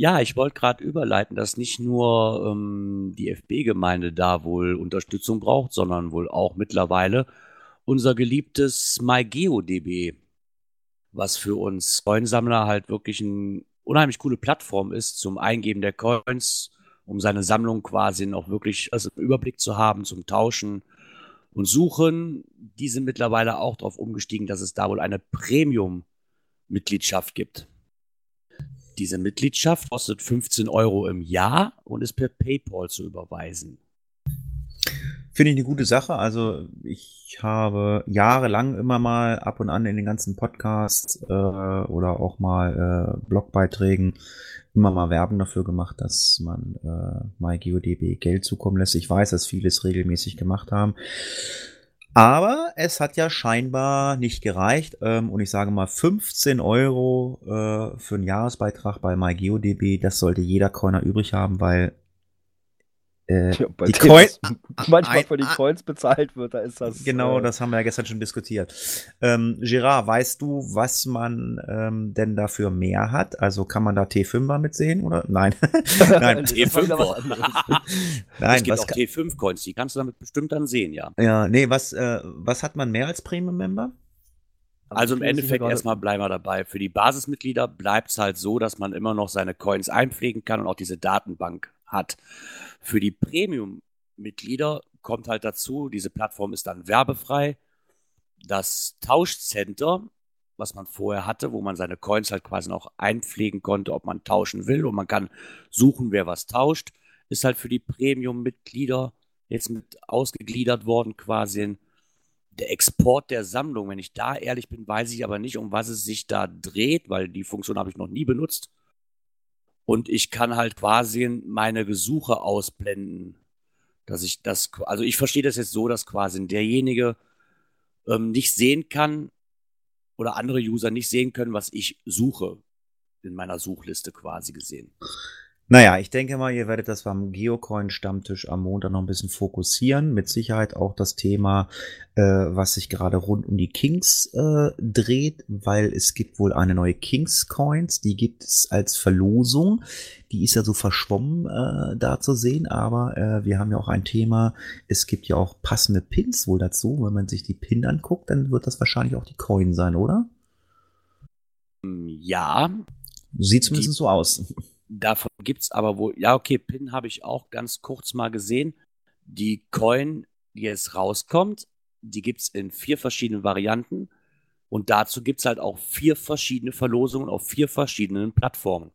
Ja, ich wollte gerade überleiten, dass nicht nur ähm, die FB-Gemeinde da wohl Unterstützung braucht, sondern wohl auch mittlerweile unser geliebtes MyGeoDB, was für uns Coinsammler halt wirklich eine unheimlich coole Plattform ist zum Eingeben der Coins, um seine Sammlung quasi noch wirklich also im Überblick zu haben, zum Tauschen und Suchen. Die sind mittlerweile auch darauf umgestiegen, dass es da wohl eine Premium-Mitgliedschaft gibt. Diese Mitgliedschaft kostet 15 Euro im Jahr und ist per PayPal zu überweisen. Finde ich eine gute Sache. Also ich habe jahrelang immer mal ab und an in den ganzen Podcasts äh, oder auch mal äh, Blogbeiträgen immer mal Werbung dafür gemacht, dass man äh, MyGeoDB Geld zukommen lässt. Ich weiß, dass viele es regelmäßig gemacht haben. Aber es hat ja scheinbar nicht gereicht. Ähm, und ich sage mal, 15 Euro äh, für einen Jahresbeitrag bei MyGeoDB, das sollte jeder Coiner übrig haben, weil äh, Ja, die dem, Coin, was manchmal für die Coins bezahlt wird, da ist das. Genau, äh, das haben wir ja gestern schon diskutiert. Ähm, Gerard, weißt du, was man ähm, denn dafür mehr hat? Also kann man da T5er mitsehen oder? Nein. Nein, Das war wieder was anderes. es nein, gibt was auch kann, T5-Coins, die kannst du damit bestimmt dann sehen, ja. ja, nee, was, äh, was hat man mehr als Premium-Member? Also im Endeffekt erstmal bleiben wir dabei. Für die Basismitglieder bleibt es halt so, dass man immer noch seine Coins einpflegen kann und auch diese Datenbank hat. Für die Premium-Mitglieder kommt halt dazu, diese Plattform ist dann werbefrei. Das Tauschcenter, was man vorher hatte, wo man seine Coins halt quasi noch einpflegen konnte, ob man tauschen will und man kann suchen, wer was tauscht, ist halt für die Premium-Mitglieder jetzt mit ausgegliedert worden quasi der Export der Sammlung, wenn ich da ehrlich bin, weiß ich aber nicht, um was es sich da dreht, weil die Funktion habe ich noch nie benutzt. Und ich kann halt quasi meine Gesuche ausblenden. Dass ich das, also ich verstehe das jetzt so, dass quasi derjenige ähm, nicht sehen kann oder andere User nicht sehen können, was ich suche in meiner Suchliste quasi gesehen. Naja, ich denke mal, ihr werdet das beim Geocoin-Stammtisch am Montag noch ein bisschen fokussieren. Mit Sicherheit auch das Thema, äh, was sich gerade rund um die Kings äh, dreht, weil es gibt wohl eine neue Kings-Coins, die gibt es als Verlosung. Die ist ja so verschwommen äh, da zu sehen, aber äh, wir haben ja auch ein Thema, es gibt ja auch passende Pins wohl dazu. Wenn man sich die Pin anguckt, dann wird das wahrscheinlich auch die Coin sein, oder? Ja, Sieht zumindest so aus. Davon gibt's aber wohl, ja, okay, Pin habe ich auch ganz kurz mal gesehen. Die Coin, die jetzt rauskommt, die gibt's in vier verschiedenen Varianten. Und dazu gibt's halt auch vier verschiedene Verlosungen auf vier verschiedenen Plattformen.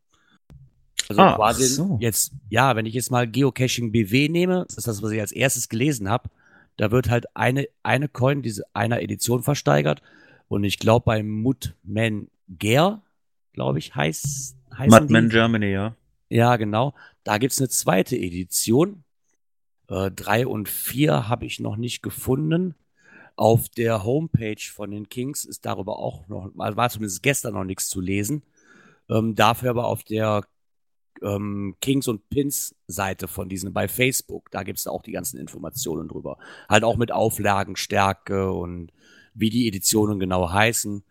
Also Ah, quasi so. jetzt, ja, wenn ich jetzt mal Geocaching BW nehme, das ist das, was ich als erstes gelesen habe, da wird halt eine, eine Coin diese einer Edition versteigert. Und ich glaube, bei Mutman Ger, glaube ich, heißt, heißen Mudman die. Germany, ja. Ja, genau. Da gibt's eine zweite Edition. Äh, drei und vier habe ich noch nicht gefunden. Auf der Homepage von den Kings ist darüber auch noch, war zumindest gestern noch nichts zu lesen. Ähm, dafür aber auf der ähm, Kings und Pins Seite von diesen bei Facebook, da gibt's auch die ganzen Informationen drüber. Halt auch mit Auflagenstärke und wie die Editionen genau heißen.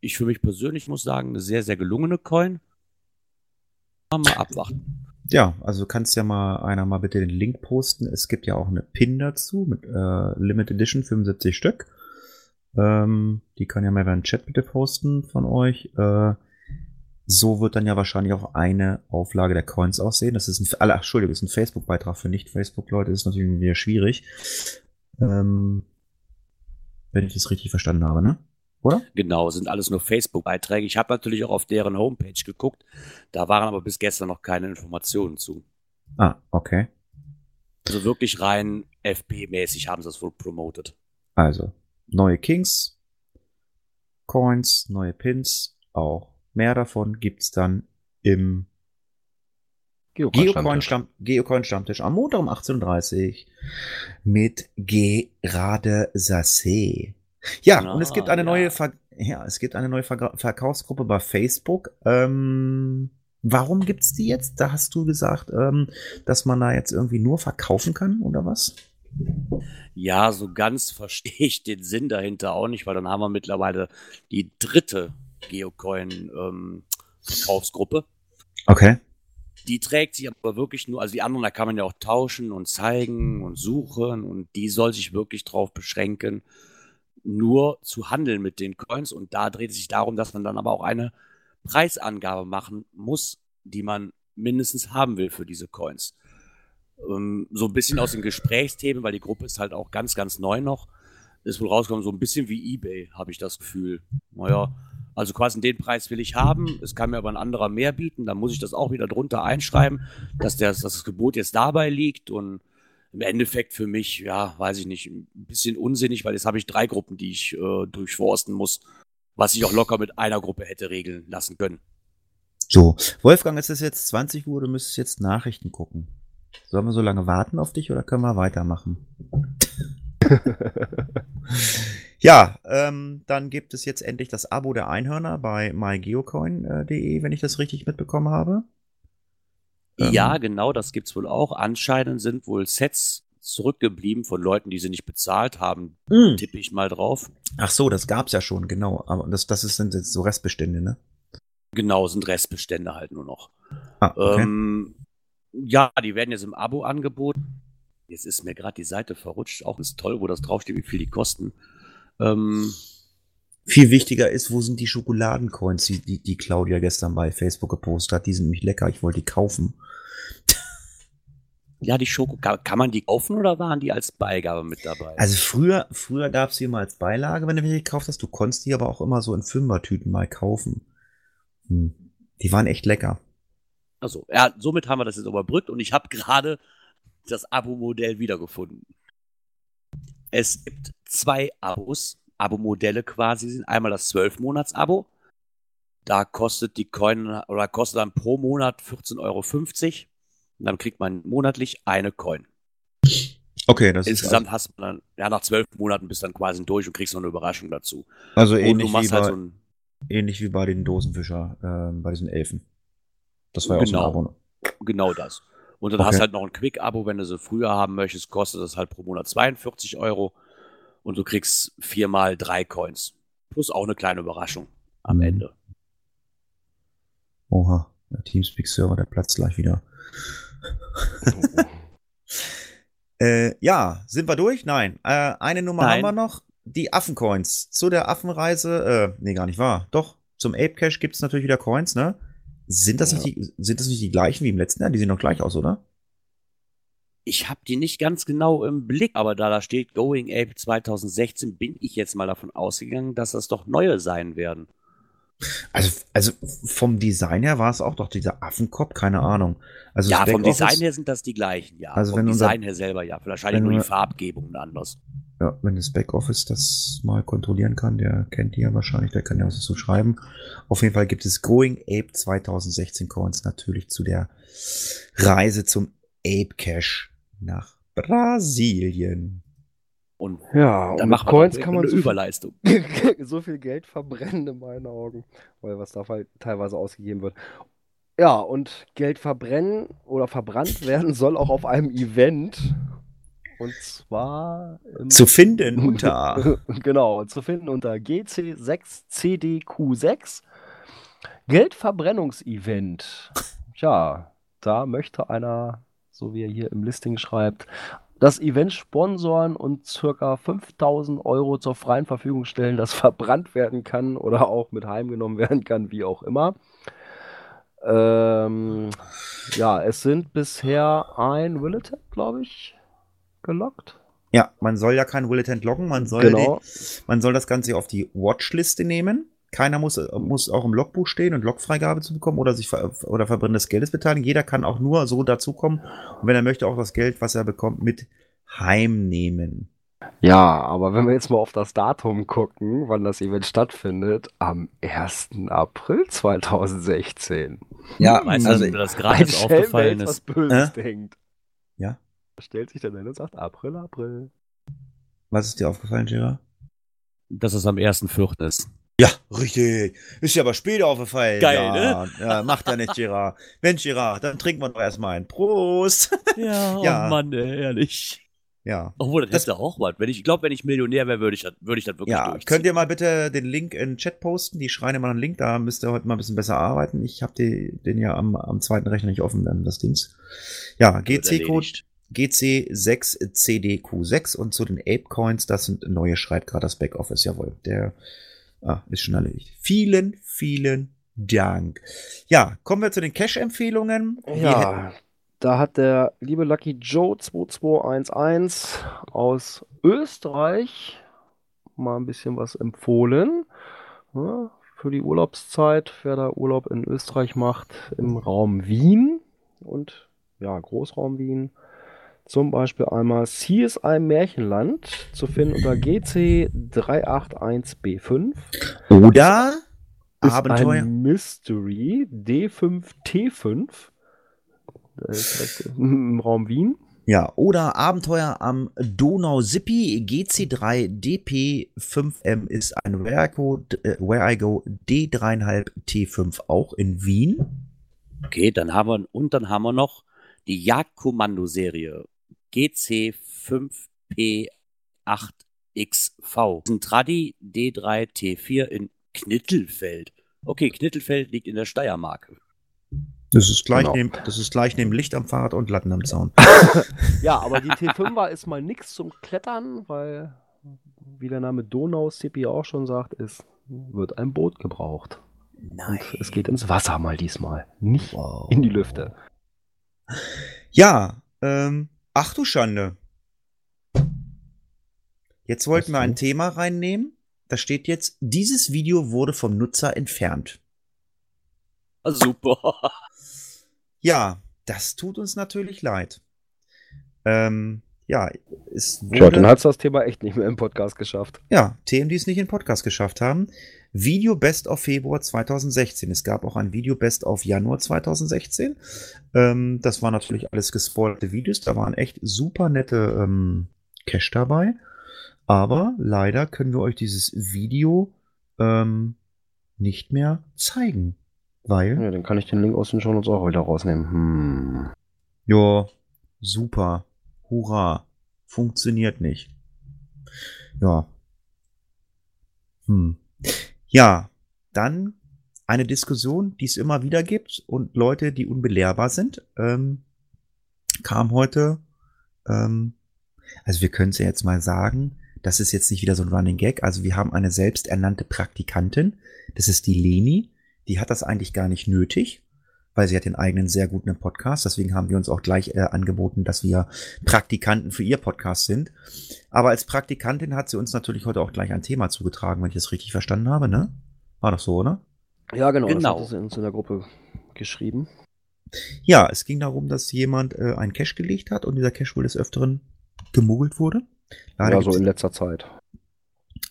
Ich für mich persönlich muss sagen, eine sehr, sehr gelungene Coin. Mal abwarten. Ja, also kannst ja mal einer mal bitte den Link posten. Es gibt ja auch eine Pin dazu mit äh, Limited Edition 75 Stück. Ähm, die kann ja mal über den Chat bitte posten von euch. Äh, so wird dann ja wahrscheinlich auch eine Auflage der Coins aussehen. Das ist ein, ach, Entschuldigung, ist ein Facebook-Beitrag für Nicht-Facebook-Leute. Ist natürlich wieder schwierig. Ähm, wenn ich das richtig verstanden habe, ne? Oder? Genau, sind alles nur Facebook-Beiträge. Ich habe natürlich auch auf deren Homepage geguckt. Da waren aber bis gestern noch keine Informationen zu. Ah, okay. Also wirklich rein FP-mäßig haben sie es wohl promotet. Also, neue Kings, Coins, neue Pins, auch mehr davon gibt's dann im Geocoin-Stamm- Geocoin-Stammtisch am Montag um 18.30 Uhr mit Gerade Sassé. Ja, Ah, und es gibt eine ja. neue, Ver ja, es gibt eine neue Ver Verkaufsgruppe bei Facebook. Ähm, warum gibt's die jetzt? Da hast du gesagt, ähm, dass man da jetzt irgendwie nur verkaufen kann oder was? Ja, so ganz verstehe ich den Sinn dahinter auch nicht, weil dann haben wir mittlerweile die dritte Geocoin-Verkaufsgruppe. Okay. Die trägt sich aber wirklich nur, also die anderen, da kann man ja auch tauschen und zeigen und suchen und die soll sich wirklich drauf beschränken, nur zu handeln mit den Coins. Und da dreht es sich darum, dass man dann aber auch eine Preisangabe machen muss, die man mindestens haben will für diese Coins. Ähm, so ein bisschen aus den Gesprächsthemen, weil die Gruppe ist halt auch ganz, ganz neu noch, ist wohl rausgekommen, so ein bisschen wie eBay, habe ich das Gefühl. Naja, also quasi den Preis will ich haben, es kann mir aber ein anderer mehr bieten, dann muss ich das auch wieder drunter einschreiben, dass, der, dass das Gebot jetzt dabei liegt. Und im Endeffekt für mich, ja, weiß ich nicht, ein bisschen unsinnig, weil jetzt habe ich drei Gruppen, die ich äh, durchforsten muss, was ich auch locker mit einer Gruppe hätte regeln lassen können. So, Wolfgang, es ist jetzt 20 Uhr, du müsstest jetzt Nachrichten gucken. Sollen wir so lange warten auf dich oder können wir weitermachen? ja, ähm, dann gibt es jetzt endlich das Abo der Einhörner bei mygeocoin.de, wenn ich das richtig mitbekommen habe. Ähm, Ja, genau, das gibt's wohl auch. Anscheinend sind wohl Sets zurückgeblieben von Leuten, die sie nicht bezahlt haben, mh. tippe ich mal drauf. Ach so, das gab's ja schon, genau. Aber das, das ist, sind jetzt so Restbestände, ne? Genau, sind Restbestände halt nur noch. Ah, okay. Ähm, ja, die werden jetzt im Abo angeboten. Jetzt ist mir gerade die Seite verrutscht. Auch ist toll, wo das draufsteht, wie viel die kosten. Ähm, Viel wichtiger ist, wo sind die Schokoladencoins, die, die, die Claudia gestern bei Facebook gepostet hat. Die sind nämlich lecker, ich wollte die kaufen. ja, die Schoko, kann, man die kaufen oder waren die als Beigabe mit dabei? Also früher, früher gab's die immer als Beilage, wenn du welche gekauft hast. Du konntest die aber auch immer so in Fünfertüten mal kaufen. Hm. Die waren echt lecker. Also, ja, somit haben wir das jetzt überbrückt und ich habe gerade das Abo-Modell wiedergefunden. Es gibt zwei Abos, Abo-Modelle quasi sind. Einmal das 12-Monats-Abo. Da kostet die Coin oder kostet dann pro Monat 14,50 Euro. Und dann kriegt man monatlich eine Coin. Okay, das Insgesamt hast du dann, ja, nach zwölf Monaten bist du dann quasi durch und kriegst noch eine Überraschung dazu. ist also Und ähnlich wie, halt bei, so ein, ähnlich wie bei den Dosenfischer, ähm, bei diesen Elfen. Das war ja auch so ein Genau. Abo. Genau das. Und dann Okay. hast du halt noch ein Quick-Abo, wenn du sie früher haben möchtest, kostet das halt pro Monat 42 Euro. Und du kriegst viermal drei Coins. Plus auch eine kleine Überraschung am Mhm. Ende. Oha, der Teamspeak-Server, der platzt gleich wieder. Äh, ja, sind wir durch? Nein. Äh, eine Nummer Nein. haben wir noch. Die Affencoins. Zu der Affenreise, äh, nee, gar nicht wahr. Doch, zum Ape Cash gibt's natürlich wieder Coins, ne? Sind das, Ja. nicht die, sind das nicht die gleichen wie im letzten Jahr? Die sehen doch gleich aus, oder? Ich habe die nicht ganz genau im Blick, aber da da steht Going Ape 2016, bin ich jetzt mal davon ausgegangen, dass das doch neue sein werden. Also, also vom Design her war es auch doch dieser Affenkopf, keine Ahnung. Also ja, vom Design her sind das die gleichen, ja. Also vom wenn unser- Design her selber, ja. Wahrscheinlich nur die Farbgebungen anders. Ja, wenn das Backoffice das mal kontrollieren kann, der kennt die ja wahrscheinlich, der kann ja was dazu schreiben. Auf jeden Fall gibt es Going Ape 2016 Coins natürlich zu der Reise zum Ape Cash nach Brasilien. Und Ja, und dann machen wir Coins kann man eine so viel, Überleistung. so viel Geld verbrennen in meinen Augen, weil was da halt teilweise ausgegeben wird. Ja, und Geld verbrennen oder verbrannt werden soll auch auf einem Event. Und zwar im Zu finden unter genau, zu finden unter GC6CDQ6 Geldverbrennungsevent. Tja, da möchte einer, so wie er hier im Listing schreibt, das Event sponsoren und circa 5000 Euro zur freien Verfügung stellen, das verbrannt werden kann oder auch mit heimgenommen werden kann, wie auch immer. Ähm, ja, es sind bisher ein Willetap, glaube ich, gelockt. Ja, man soll ja kein Willitent loggen, man soll, Genau. die, man soll das Ganze auf die Watchliste nehmen. Keiner muss, muss auch im Logbuch stehen und Logfreigabe zu bekommen oder sich ver oder Verbrennen des Geldes beteiligen. Jeder kann auch nur so dazukommen und wenn er möchte, auch das Geld, was er bekommt, mit heimnehmen. Ja, aber wenn wir jetzt mal auf das Datum gucken, wann das Event stattfindet, am 1. April 2016. Ja, du, also, dass mir das gerade aufgefallen jetzt was ist? Böses Äh? denkt. Ja? Stellt sich dann hin und sagt April, April. was ist dir aufgefallen, Gerard? Dass es am 1.4. ist. Ja, richtig. Ist ja aber später aufgefallen. Geil, ja, Ja, macht ja nicht, Gerard. Mensch, Gerard, dann trinken wir doch erstmal einen. Prost. Ja, Ja. oh Mann, ey, ehrlich. Ja. Obwohl, das, Das- hätte auch was. Wenn ich, ich glaube, wenn ich Millionär wäre, würde ich das, würde ich das wirklich Ja, könnt ihr mal bitte den Link in den Chat posten? Die schreien immer einen Link, da müsst ihr heute mal ein bisschen besser arbeiten. Ich habe den ja am, am zweiten Rechner nicht offen, dann das Dings. Ja, GC-Code erledigt. GC6CDQ6 und zu den Ape Coins, das sind neue, schreibt gerade das Backoffice, jawohl. Der ah, ist schon erledigt. Vielen, vielen Dank. Ja, kommen wir zu den Cash-Empfehlungen. Ja, da hat der liebe Lucky Joe 2211 aus Österreich mal ein bisschen was empfohlen. Ja, für die Urlaubszeit, wer da Urlaub in Österreich macht, im Raum Wien und ja, Großraum Wien. Zum Beispiel einmal CSI Märchenland zu finden unter GC381B5. Oder Ist Abenteuer. ein Mystery D5T5. Der ist direkt im Raum Wien. Ja, oder Abenteuer am Donau-Sippi GC3DP5M ist ein Where I Go, Where I Go D3,5 T5 auch in Wien. Okay, dann haben wir, und dann haben wir noch die Jagdkommando-Serie GC5P8XV. Ein Tradi D3T4 in Knittelfeld. Okay, Knittelfeld liegt in der Steiermark. Das ist gleich, Genau. neben, das ist gleich neben Licht am Fahrrad und Latten am Zaun. Ja, aber die T5er ist mal nix zum Klettern, weil, wie der Name Donau Sipi auch schon sagt, es wird ein Boot gebraucht. Nein. Und es geht ins Wasser mal diesmal, nicht Wow. in die Lüfte. Ja, ähm, ach du Schande. Jetzt wollten wir ein? Thema reinnehmen. Da steht jetzt, dieses Video wurde vom Nutzer entfernt. Ah, Super. Ja, das tut uns natürlich leid. Ähm, ja, es wurde, Tja, dann hat das Thema echt nicht mehr im Podcast geschafft. ja, Themen, die es nicht in den Podcast geschafft haben. Video Best of Februar 2016. Es gab auch ein Video Best of Januar 2016. Ähm, das waren natürlich alles gespoilte Videos. Da waren echt super nette ähm, Cash dabei. Aber leider können wir euch dieses Video ähm, nicht mehr zeigen. Weil Ja, dann kann ich den Link aus den Show Notes auch wieder rausnehmen. Hm. Ja, super. Hurra. Funktioniert nicht. Ja. Hm. Ja, dann eine Diskussion, die es immer wieder gibt und Leute, die unbelehrbar sind, ähm, kam heute, ähm, also wir können es ja jetzt mal sagen, das ist jetzt nicht wieder so ein Running Gag, also wir haben eine selbsternannte Praktikantin, das ist die Leni, die hat das eigentlich gar nicht nötig, weil sie hat den eigenen sehr guten Podcast. Deswegen haben wir uns auch gleich äh, angeboten, dass wir Praktikanten für ihr Podcast sind. Aber als Praktikantin hat sie uns natürlich heute auch gleich ein Thema zugetragen, wenn ich das richtig verstanden habe, ne? War doch so, oder? Ja, genau. Genau. Das hat sie uns in der Gruppe geschrieben. Ja, es ging darum, dass jemand äh, einen Cache gelegt hat und dieser Cache wohl des Öfteren gemuggelt wurde. Leider ja, so in letzter Zeit.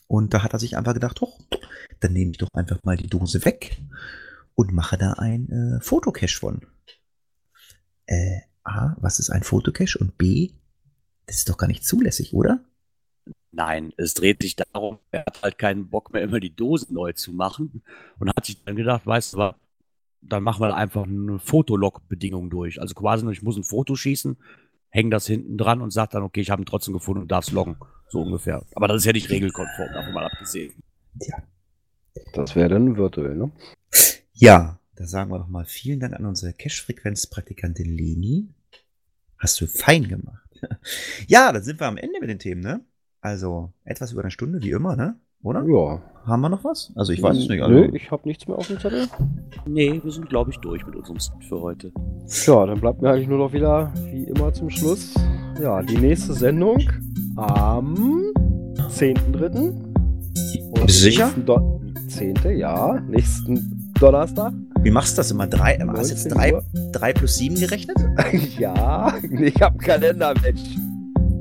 Und da hat er sich einfach gedacht, hoch, dann nehme ich doch einfach mal die Dose weg und mache da ein äh, Fotocache von. Äh, A, was ist ein Fotocache? Und B, das ist doch gar nicht zulässig, oder? Nein, es dreht sich darum, er hat halt keinen Bock mehr, immer die Dosen neu zu machen und hat sich dann gedacht, weißt du was, dann machen wir einfach eine Fotolog-Bedingung durch. Also quasi, nur, ich muss ein Foto schießen, hänge das hinten dran und sag dann, okay, ich habe ihn trotzdem gefunden und darf es loggen. So ungefähr. Aber das ist ja nicht regelkonform, davon mal abgesehen. Das wäre dann virtuell, ne? Ja, da sagen wir doch mal vielen Dank an unsere Cache-Frequenz-Praktikantin Leni. Hast du fein gemacht. ja, dann sind wir am Ende mit den Themen, ne? Also etwas über eine Stunde, wie immer, ne? Oder? Ja. Haben wir noch was? Also ich weiß es nicht. Also, Nö, ich habe nichts mehr auf dem Zettel. Nee, wir sind, glaube ich, durch mit unserem Set für heute. Ja, dann bleibt mir eigentlich nur noch wieder, wie immer zum Schluss, ja, die nächste Sendung am 10.3. Und Bist du sicher? nächsten Do 10. ja, nächsten Donnerstag. Wie machst du das immer? Drei, hast du jetzt 19 drei, Uhr. drei plus sieben gerechnet? ja, ich habe Kalender, Mensch.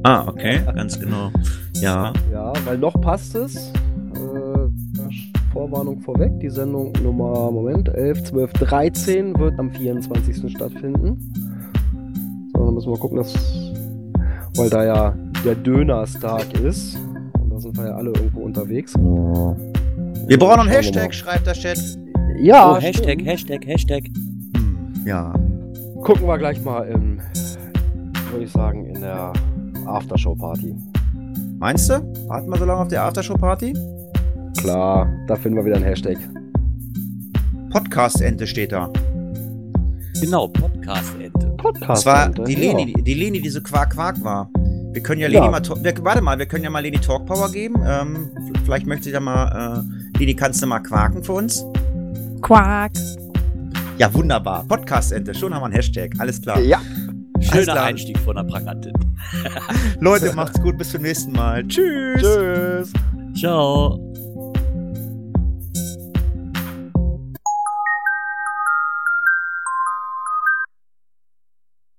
Ah, okay, ganz genau. Ja. Ja, weil noch passt es. Äh, Vorwarnung vorweg, die Sendung Nummer, Moment, 11, 12, 13 wird am 24. stattfinden. So, dann müssen wir gucken, dass, weil da ja der Dönerstag ist. Und da sind wir ja alle irgendwo unterwegs. Wir brauchen einen Hashtag, schreibt der Chat. Ja, oh, Hashtag, stimmt. Hashtag, Hashtag. Hm, ja. Gucken wir gleich mal im, würde ich sagen, in der Aftershow-Party. Meinst du? Warten wir so lange auf die Aftershow-Party? Klar, da finden wir wieder ein Hashtag. Podcast-Ente steht da. Genau, Podcast-Ente. Podcast. Das war die ja. Leni, die Leni, die so Quark-Quark war. Wir können ja Ja. Leni mal, wir, warte mal, wir können ja mal Leni Talk Power geben. Ähm, vielleicht möchte sie da mal, äh, Leni, kannst du mal quaken für uns? Quark. Ja, wunderbar. Podcast-Ente, schon haben wir einen Hashtag. Alles klar. Ja, Schöner klar. Einstieg von der Pragantin. Leute, macht's gut, bis zum nächsten Mal. Tschüss. tschüss. Ciao.